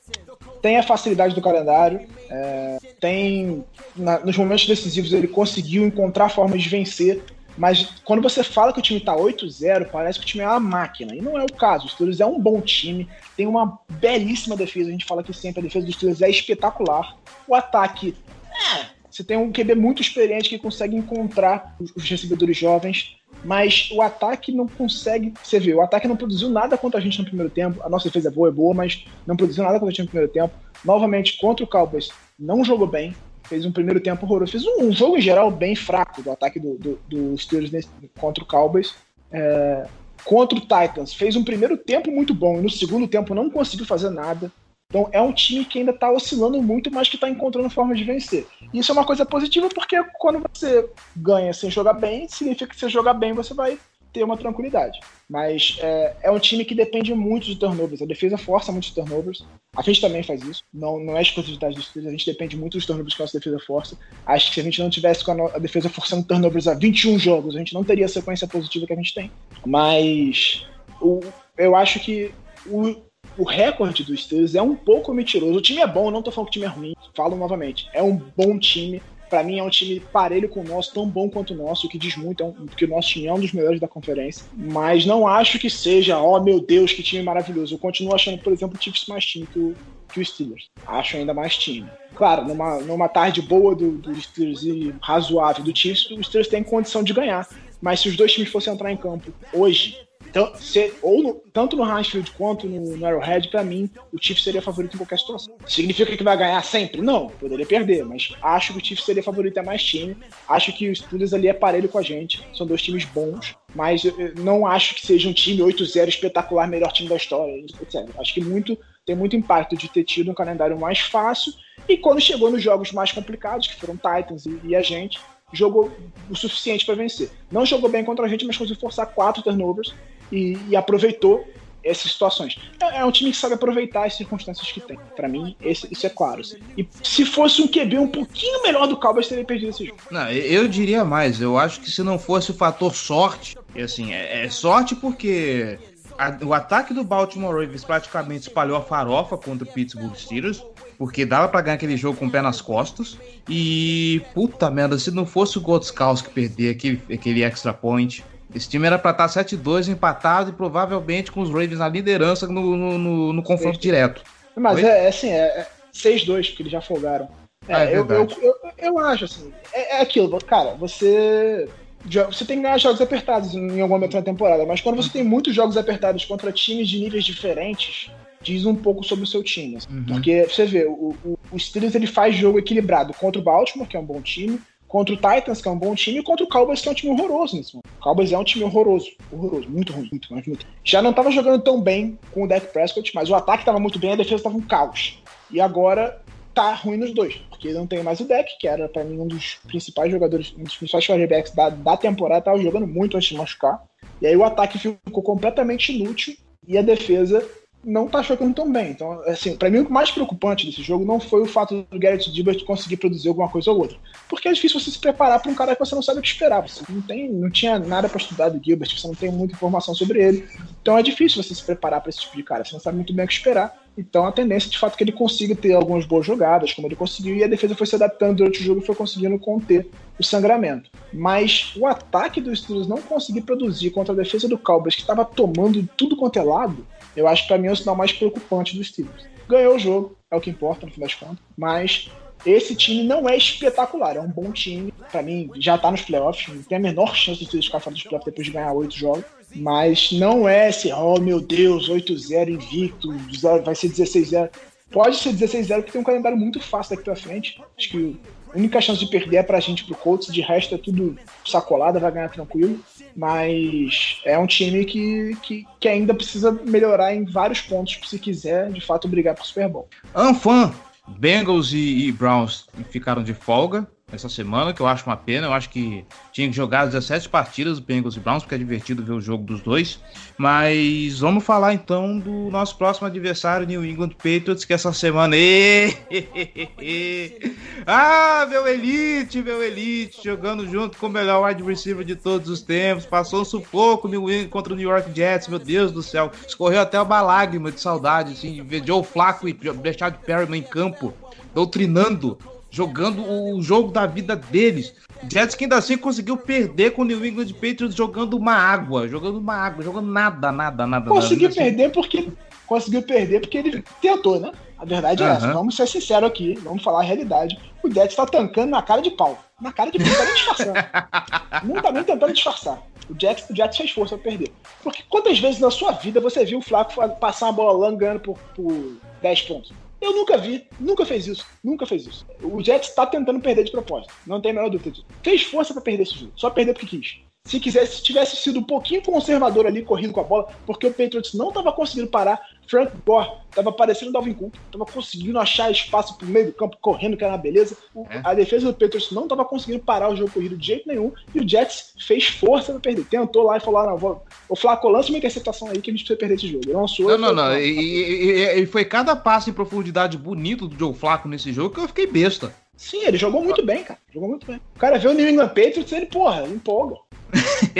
Tem a facilidade do calendário, é, tem na- nos momentos decisivos ele conseguiu encontrar formas de vencer, mas quando você fala que o time tá 8-0, parece que o time é uma máquina, e não é o caso. O Steelers é um bom time, tem uma belíssima defesa, a gente fala que sempre a defesa dos Steelers é espetacular. O ataque, é, você tem um QB muito experiente que consegue encontrar os- os recebedores jovens, mas o ataque não consegue. Você vê, o ataque não produziu nada contra a gente no primeiro tempo. A nossa defesa é boa, é boa, mas não produziu nada contra a gente no primeiro tempo. Novamente, contra o Cowboys, não jogou bem. Fez um primeiro tempo horroroso. Fez um, um jogo em geral bem fraco do ataque do, do, dos Steelers nesse- contra o Cowboys. É, contra o Titans, fez um primeiro tempo muito bom e no segundo tempo não conseguiu fazer nada. Então é um time que ainda está oscilando muito, mas que está encontrando formas de vencer. Isso é uma coisa positiva porque quando você ganha sem jogar bem, significa que se jogar bem você vai ter uma tranquilidade. Mas é, é um time que depende muito de turnovers. A defesa força muitos turnovers. A gente também faz isso. Não, não é exclusividade dos Steelers. A gente depende muito dos turnovers que a nossa defesa força. Acho que se a gente não tivesse com a, a defesa forçando turnovers a 21 jogos, a gente não teria a sequência positiva que a gente tem. Mas o, eu acho que o, o recorde dos Steelers é um pouco mentiroso. O time é bom, não tô falando que o time é ruim. Falo novamente. É um bom time. Pra mim é um time parelho com o nosso, tão bom quanto o nosso, o que diz muito, é um, porque o nosso time é um dos melhores da conferência. Mas não acho que seja, ó meu Deus, que time maravilhoso. Eu continuo achando, por exemplo, o Chiefs mais time que o, que o Steelers. Acho ainda mais time. Claro, numa, numa tarde boa do, do Steelers e razoável do Chiefs, o Steelers tem condição de ganhar. Mas se os dois times fossem entrar em campo hoje, então, se- ou no- tanto no Hansfield quanto no, no Arrowhead, pra mim, o Chiefs seria favorito em qualquer situação. Significa que vai ganhar sempre? Não, poderia perder, mas acho que o Chiefs seria favorito, é mais time. Acho que os Steelers ali é parelho com a gente, são dois times bons, mas não acho que seja um time 8-0 espetacular, melhor time da história, etc. Acho que muito tem muito impacto de ter tido um calendário mais fácil e quando chegou nos jogos mais complicados, que foram Titans e, e a gente, jogou o suficiente para vencer. Não jogou bem contra a gente, mas conseguiu forçar quatro turnovers e, e aproveitou essas situações. É, é um time que sabe aproveitar as circunstâncias que tem. Para mim, esse- isso é claro. assim. E se fosse um QB um pouquinho melhor do Cowboys, teria perdido esse jogo. Não, eu diria mais. Eu acho que se não fosse o fator sorte, assim, é, é sorte porque o ataque do Baltimore Ravens praticamente espalhou a farofa contra o Pittsburgh Steelers, porque dava pra ganhar aquele jogo com o pé nas costas. E puta merda, se não fosse o Gotskowski perder aquele, aquele extra point, esse time era pra estar 7-2 empatado e provavelmente com os Ravens na liderança no, no, no- no confronto direto. Mas Oi? é, é assim, é, é 6-2, porque eles já folgaram. É, Ah, é eu, eu, eu, eu acho assim, é, é aquilo, cara, você. Você tem que ganhar jogos apertados em algum momento na temporada, mas quando você tem muitos jogos apertados contra times de níveis diferentes, diz um pouco sobre o seu time. assim. Uhum. Porque você vê, o, o, o Steelers ele faz jogo equilibrado contra o Baltimore, que é um bom time, contra o Titans, que é um bom time, e contra o Cowboys, que é um time horroroso nesse momento. O Cowboys é um time horroroso, horroroso, muito ruim, muito, mas muito. Já não estava jogando tão bem com o Dak Prescott, mas o ataque estava muito bem, a defesa estava um caos. E agora tá ruim nos dois, porque não tem mais o Dak, que era para mim um dos principais jogadores, um dos principais quarterbacks da, da temporada, tava jogando muito antes de machucar. E aí o ataque ficou completamente inútil e a defesa não tá jogando tão bem. Então, assim, para mim o mais preocupante desse jogo não foi o fato do Garrett Gilbert conseguir produzir alguma coisa ou outra, porque é difícil você se preparar para um cara que você não sabe o que esperar. Você não tem, não tinha nada para estudar do Gilbert, você não tem muita informação sobre ele. Então é difícil você se preparar para esse tipo de cara. Você não sabe muito bem o que esperar. Então a tendência de fato é que ele consiga ter algumas boas jogadas, como ele conseguiu, e a defesa foi se adaptando durante o jogo e foi conseguindo conter o sangramento. Mas o ataque dos Steelers não conseguir produzir contra a defesa do Cowboys, que estava tomando tudo quanto é lado, eu acho que para mim é o sinal mais preocupante dos Steelers. Ganhou o jogo, é o que importa no fim das contas, mas esse time não é espetacular, é um bom time. Para mim, já tá nos playoffs, não tem a menor chance de ficar fora dos playoffs depois de ganhar oito jogos. Mas não é esse, oh meu Deus, 8-0 invicto, vai ser 16-0. Pode ser 16-0 porque tem um calendário muito fácil daqui pra frente. Acho que a única chance de perder é pra gente pro Colts, de resto é tudo sacolada, vai ganhar tranquilo. Mas é um time que, que, que ainda precisa melhorar em vários pontos se quiser de fato brigar pro Super Bowl. Anfan, Bengals e, e Browns ficaram de folga essa semana, que eu acho uma pena. Eu acho que tinha que jogar 17 partidas, Bengals e Browns, porque é divertido ver o jogo dos dois. Mas vamos falar então do nosso próximo adversário, New England Patriots, que essa semana. ah, meu Elite, meu Elite, jogando junto com o melhor wide receiver de todos os tempos. Passou um sufoco New England contra o New York Jets, meu Deus do céu. Escorreu até uma lágrima de saudade, assim, de ver Joe Flacco e Brechad Perryman em campo, doutrinando jogando o jogo da vida deles. Jets que ainda assim conseguiu perder com o New England Patriots jogando uma água, jogando uma água, jogando nada, nada, nada. Conseguiu nada. perder porque conseguiu perder porque ele tentou, né? A verdade é Aham. essa. Vamos ser sinceros aqui, vamos falar a realidade. O Jets tá tancando na cara de pau. Na cara de pau, não tá nem disfarçando. não tá nem tentando disfarçar. O Jets, o Jets fez força pra perder. Porque quantas vezes na sua vida você viu o Flaco passar uma bola longa ganhando por, por 10 pontos? Eu nunca vi, nunca fez isso, nunca fez isso. O Jets tá tentando perder de propósito, não tem a menor dúvida disso. Fez força pra perder esse jogo, só perdeu porque quis. Se quisesse, se tivesse sido um pouquinho conservador ali, correndo com a bola, porque o Patriots não tava conseguindo parar, Frank Gore tava parecendo o Dalvin Cook, tava conseguindo achar espaço pro meio do campo, correndo, que era uma beleza. O- É. A defesa do Patriots não tava conseguindo parar o jogo corrido de jeito nenhum, e o Jets fez força pra perder. Tentou lá e falou: ah, não, vou, o Flaco lança uma interceptação aí que a gente precisa perder esse jogo. Ele lançou. Não, não, não. E, e- e- foi cada passo em profundidade bonito do Joe Flaco nesse jogo que eu fiquei besta. Sim, ele jogou muito bem, cara. Jogou muito bem. O cara vê o New England Patriots e ele, porra, empolga.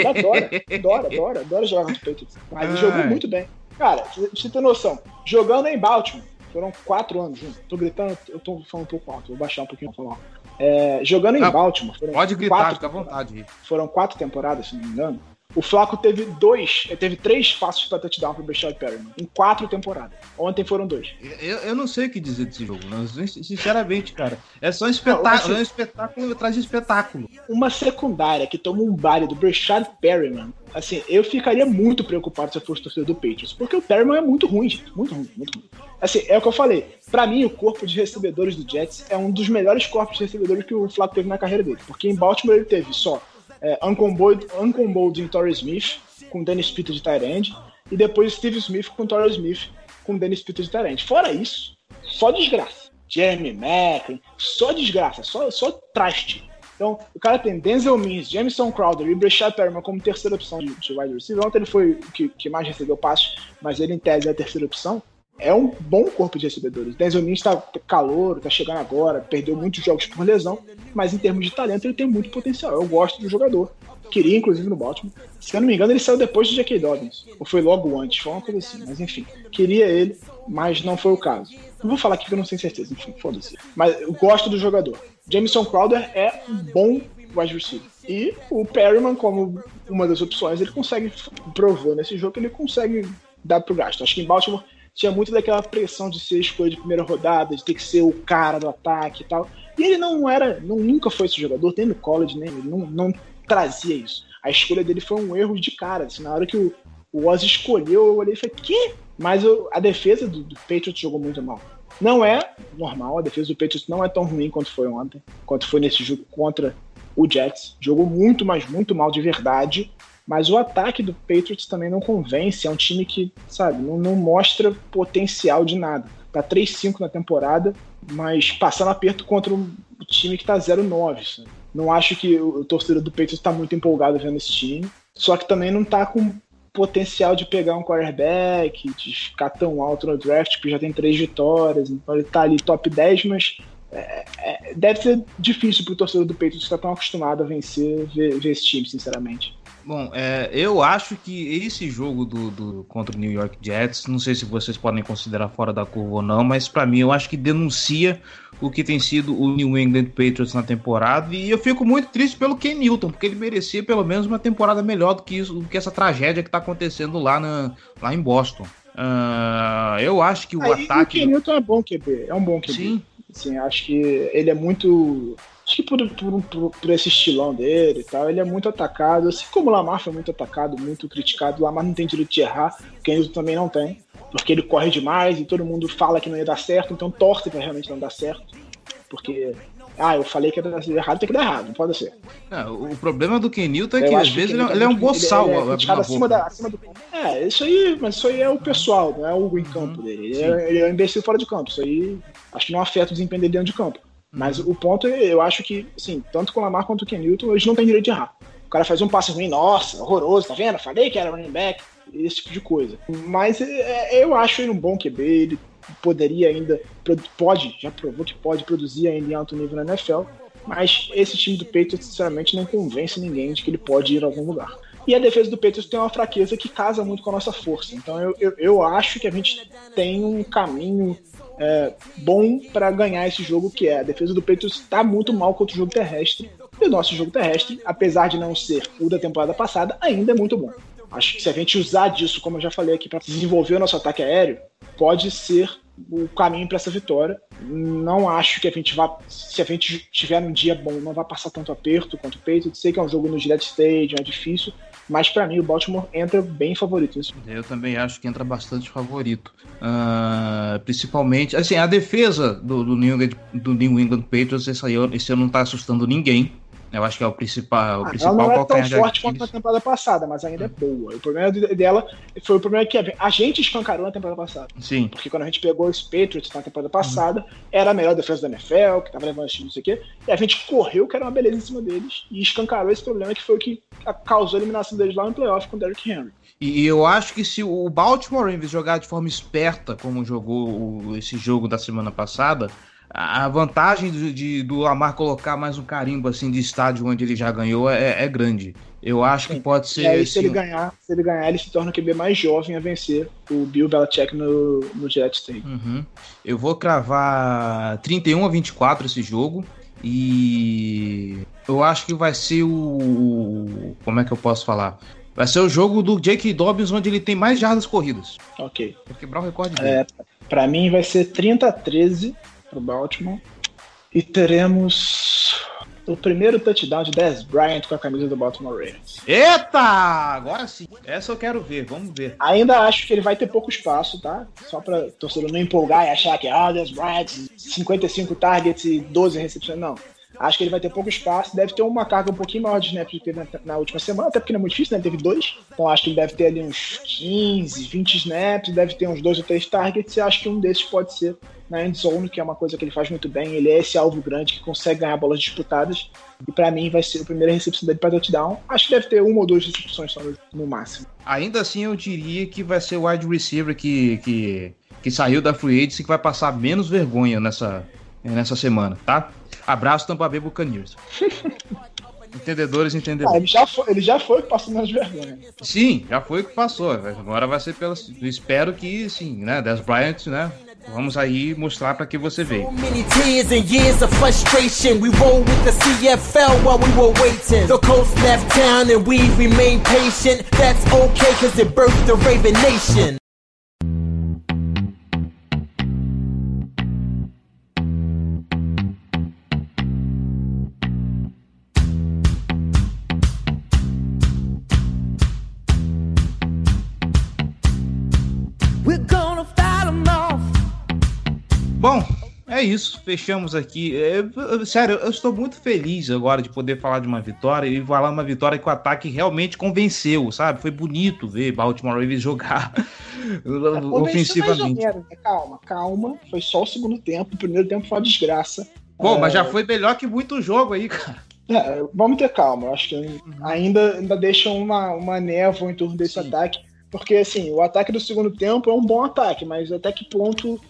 Adora, adora, adora, adora jogar contra o Patriots. Mas ele jogou muito bem. Cara, pra você ter noção, jogando em Baltimore, foram quatro anos juntos. Tô gritando, eu tô falando um pouco alto, vou baixar um pouquinho pra falar. É, jogando em Não, Baltimore, Pode gritar, quatro fica à vontade. foram quatro temporadas, se não me engano. O Flaco teve dois, eh, teve três passos para touchdown pro Brashad Perryman em quatro temporadas. Ontem foram dois. Eu, eu não sei o que dizer desse jogo, sinceramente, cara. É só um espetáculo, assim- é um espetáculo atrás de espetáculo. Uma secundária que toma um baile do Brashad Perryman, assim, eu ficaria muito preocupado se eu fosse torcedor do Patriots, porque o Perryman é muito ruim, gente. Muito ruim, muito ruim. Assim, é o que eu falei. Pra mim, o corpo de recebedores do Jets é um dos melhores corpos de recebedores que o Flaco teve na carreira dele. Porque em Baltimore ele teve só é, Uncombold, em Torrey Smith, com Dennis Peter de Tyrande, e depois Steve Smith com Torrey Smith, com Dennis Peter de Tyrande. Fora isso, só desgraça. Jeremy Macklin, só desgraça, só, só traste. Então, o cara tem Denzel Mims, Jameson Crowder e Breshad Perriman como terceira opção de, de wide receiver. Ontem ele foi o que, que mais recebeu passes, mas ele em tese é a terceira opção. É um bom corpo de recebedores. Denzel Mims tá calor, tá chegando agora, perdeu muitos jogos por lesão, mas em termos de talento ele tem muito potencial. Eu gosto do jogador. Queria, inclusive, no Baltimore. Se eu não me engano, ele saiu depois do J.K. Dobbins. Ou foi logo antes, foi uma coisa assim. Mas enfim, queria ele, mas não foi o caso. Não vou falar aqui que eu não tenho certeza, enfim, foda-se. Mas eu gosto do jogador. Jameson Crowder é um bom wide receiver. E o Perryman, como uma das opções, ele consegue, provou nesse jogo que ele consegue dar pro gasto. Acho que em Baltimore tinha muito daquela pressão de ser escolha de primeira rodada, de ter que ser o cara do ataque e tal. E ele não era, não, nunca foi esse jogador, nem no college, nem ele não, não trazia isso. A escolha dele foi um erro de cara. Assim, na hora que o, o Oz escolheu, eu olhei e falei, que? Mas eu- a defesa do, do Patriots jogou muito mal. Não é normal, a defesa do Patriots não é tão ruim quanto foi ontem, quanto foi nesse jogo contra o Jets. Jogou muito, mas muito mal de verdade. Mas o ataque do Patriots também não convence. É um time que, sabe, não, não mostra potencial de nada. Tá 3-5 na temporada, mas passando aperto contra um time que tá 0-9. sabe? Não acho que o, torcedor do Patriots tá muito empolgado vendo esse time. Só que também não tá com potencial de pegar um quarterback, de ficar tão alto no draft, porque já tem três vitórias, então ele tá ali top 10, mas é, é, deve ser difícil pro torcedor do Patriots estar tão acostumado a vencer, ver, ver esse time, sinceramente. Bom, é, eu acho que esse jogo do, do- contra o New York Jets, não sei se vocês podem considerar fora da curva ou não, mas pra mim eu acho que denuncia o que tem sido o New England Patriots na temporada e eu fico muito triste pelo Ken Newton, porque ele merecia pelo menos uma temporada melhor do que isso, do que essa tragédia que tá acontecendo lá, na, lá em Boston. Ah, eu acho que o Aí, ataque. O Kenilton é bom QB, é um bom QB. Sim, Assim, acho que ele é muito. Acho que por, por, por- por esse estilão dele e tal, ele é muito atacado. Assim como o Lamar foi muito atacado, muito criticado, o Lamar não tem direito de errar, o Kenilton também não tem, porque ele corre demais e todo mundo fala que não ia dar certo, então torce pra realmente não dar certo. Porque, ah, eu falei que ia dar errado, tem que dar errado, não pode ser. Não, o problema do Ken Newton é que às vezes que ele, é- ele é um muito- boçal. Ele é a criticado acima, da, acima do. É, isso aí, mas isso aí é o pessoal, não é o em campo dele. Ele é, ele é um imbecil fora de campo. Isso aí acho que não afeta o desempenho dele dentro de campo. Mas o ponto, é, eu acho que, assim, tanto com o Lamar quanto o Ken Newton, eles não têm direito de errar. O cara faz um passe ruim, nossa, horroroso, tá vendo? Falei que era running back, esse tipo de coisa. Mas é, eu acho ele um bom QB, ele poderia ainda, pode, já provou que pode produzir ainda em alto nível na NFL, mas esse time do Patriots, sinceramente, não convence ninguém de que ele pode ir a algum lugar. E a defesa do Patriots tem uma fraqueza que casa muito com a nossa força. Então eu, eu, eu acho que a gente tem um caminho é, bom para ganhar esse jogo, que é a defesa do Patriots está muito mal contra o jogo terrestre. E o nosso jogo terrestre, apesar de não ser o da temporada passada, ainda é muito bom. Acho que se a gente usar disso, como eu já falei aqui, para desenvolver o nosso ataque aéreo, pode ser o caminho para essa vitória. Não acho que a gente vá, se a gente tiver um dia bom, não vai passar tanto aperto quanto o Patriots. Sei que é um jogo no Gillette Stadium, é difícil, mas para mim o Baltimore entra bem favorito nisso. Eu também acho que entra bastante favorito. Ah, principalmente, assim, a defesa do, do, New, England, do New England Patriots esse, aí, esse ano não tá assustando ninguém. Eu acho que é o principal, o Ah, principal ela não é tão forte quanto na temporada passada, mas ainda é boa. O problema de- dela foi o problema que a gente escancarou na temporada passada. Sim, Porque quando a gente pegou os Patriots na temporada passada, era a melhor defesa da NFL, que tava levando time, não sei o quê, e a gente correu, que era uma beleza em cima deles, e escancarou esse problema que foi o que causou a eliminação deles lá no playoff com o Derrick Henry. E eu acho que se o Baltimore Ravens jogar de forma esperta, como jogou esse jogo da semana passada, a vantagem de, de- do Lamar colocar mais um carimbo assim de estádio onde ele já ganhou é, é grande. Eu acho que pode ser. E aí, se assim, ele ganhar, se ele ganhar, ele se torna o QB mais jovem a vencer o Bill Belichick no, no Jet Stadium. Uhum. Eu vou cravar 31 a 24 esse jogo. E eu acho que vai ser o. Como é que eu posso falar? Vai ser o jogo do Jake Dobbins, onde ele tem mais jardas corridas. Ok. Vai quebrar o recorde dele. É, pra mim vai ser 30 a 13 pro Baltimore. E teremos o primeiro touchdown de Dez Bryant com a camisa do Baltimore Ravens. Eita! Agora sim. Essa eu quero ver, vamos ver. Ainda acho que ele vai ter pouco espaço, tá? Só pra torcedor não empolgar e achar que, ah, Dez Bryant, 55 targets e 12 recepções. Não. Acho que ele vai ter pouco espaço, deve ter uma carga um pouquinho maior de snaps do que teve na, na última semana, até porque não é muito difícil, né? Ele teve dois. Então acho que ele deve ter ali uns 15, 20 snaps, deve ter uns dois ou três targets, e acho que um desses pode ser na end zone, que é uma coisa que ele faz muito bem. Ele é esse alvo grande que consegue ganhar bolas disputadas. E pra mim vai ser a primeira recepção dele para touchdown. Acho que deve ter uma ou duas recepções só no, máximo. Ainda assim, eu diria que vai ser o wide receiver que, que, que saiu da free agency que vai passar menos vergonha nessa, nessa semana, tá? Abraço, Tampa Bay Buccaneers. Entendedores Ah, entenderão. ele já foi, ele já foi passando as vergonhas. Sim, já foi o que passou. Agora vai ser pela. eu Espero que sim, né? Des Bryant, né? Vamos aí mostrar pra que você veio. So é isso. Fechamos aqui. É, eu- sério, eu estou muito feliz agora de poder falar de uma vitória e falar uma vitória que o ataque realmente convenceu, sabe? Foi bonito ver Baltimore Ravens jogar ou ofensivamente. menos, né? Calma, calma. Foi só o segundo tempo. O primeiro tempo foi uma desgraça. Pô, mas já foi melhor que muito jogo aí, cara. É, vamos ter calma. Acho que ainda, ainda deixa uma, uma névoa em torno desse Sim. ataque. Porque, assim, o ataque do segundo tempo é um bom ataque, mas até que ponto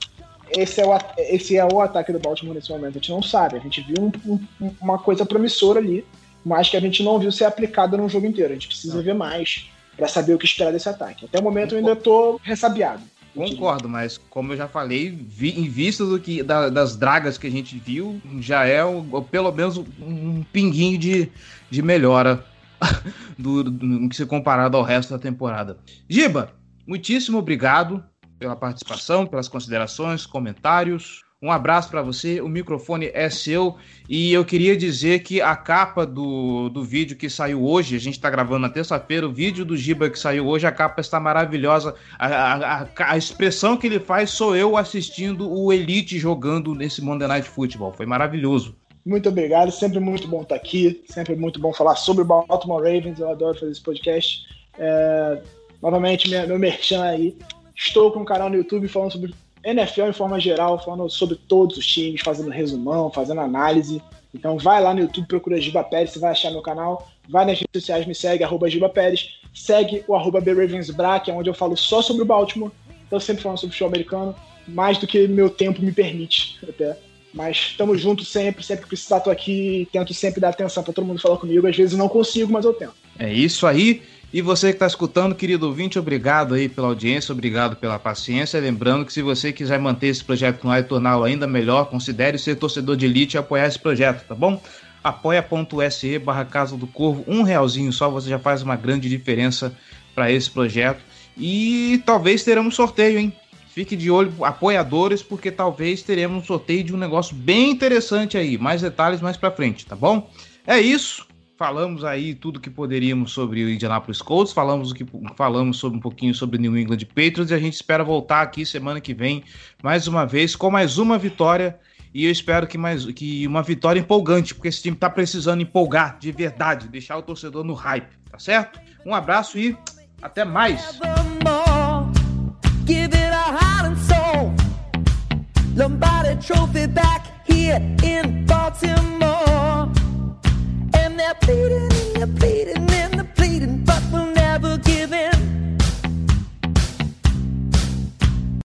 esse é o, esse é o ataque do Baltimore nesse momento? A gente não sabe. A gente viu um- um- uma coisa promissora ali. mas que a gente não viu ser aplicada num jogo inteiro. A gente precisa ver mais para saber o que esperar desse ataque. Até o momento eu ainda tô ressabiado. Concordo, mas como eu já falei, vi, em vista do que da- das dragas que a gente viu, já é o- pelo menos um pinguinho de, de melhora do, do- no que se comparado ao resto da temporada. Giba, muitíssimo obrigado pela participação, pelas considerações, comentários. Um abraço para você, o microfone é seu e eu queria dizer que a capa do, do vídeo que saiu hoje, a gente está gravando na terça-feira, o vídeo do Giba que saiu hoje, a capa está maravilhosa. A, a- a- expressão que ele faz sou eu assistindo o Elite jogando nesse Monday Night Football. Foi maravilhoso. Muito obrigado, sempre muito bom estar aqui, sempre muito bom falar sobre o Baltimore Ravens, eu adoro fazer esse podcast. É, novamente, meu merchan aí, estou com um canal no YouTube falando sobre NFL em forma geral, falando sobre todos os times, fazendo resumão, fazendo análise. Então vai lá no YouTube, procura Giba Pérez, você vai achar meu canal. Vai nas redes sociais, me segue, arroba Giba Pérez. Segue o arroba BRavensBra, que é onde eu falo só sobre o Baltimore. Então sempre falando sobre o show americano, mais do que meu tempo me permite até. Mas estamos juntos sempre, sempre que precisar, tô aqui. Tento sempre dar atenção para todo mundo falar comigo. Às vezes não consigo, mas eu tento. É isso aí. E você que está escutando, querido ouvinte, obrigado aí pela audiência, obrigado pela paciência. Lembrando que se você quiser manter esse projeto no ar e torná-lo ainda melhor, considere ser torcedor de elite e apoiar esse projeto, tá bom? apoia.se barra Casa do Corvo, um realzinho só, você já faz uma grande diferença para esse projeto. E talvez teremos sorteio, hein? Fique de olho, apoiadores, porque talvez teremos um sorteio de um negócio bem interessante aí. Mais detalhes mais para frente, tá bom? É isso. Falamos aí tudo que poderíamos sobre o Indianapolis Colts, falamos o que falamos sobre um pouquinho sobre New England Patriots e a gente espera voltar aqui semana que vem mais uma vez com mais uma vitória e eu espero que mais que uma vitória empolgante, porque esse time tá precisando empolgar de verdade, deixar o torcedor no hype, tá certo? Um abraço e até mais. Lombardi trophy back here in Baltimore. and they're bleeding and they're bleeding in the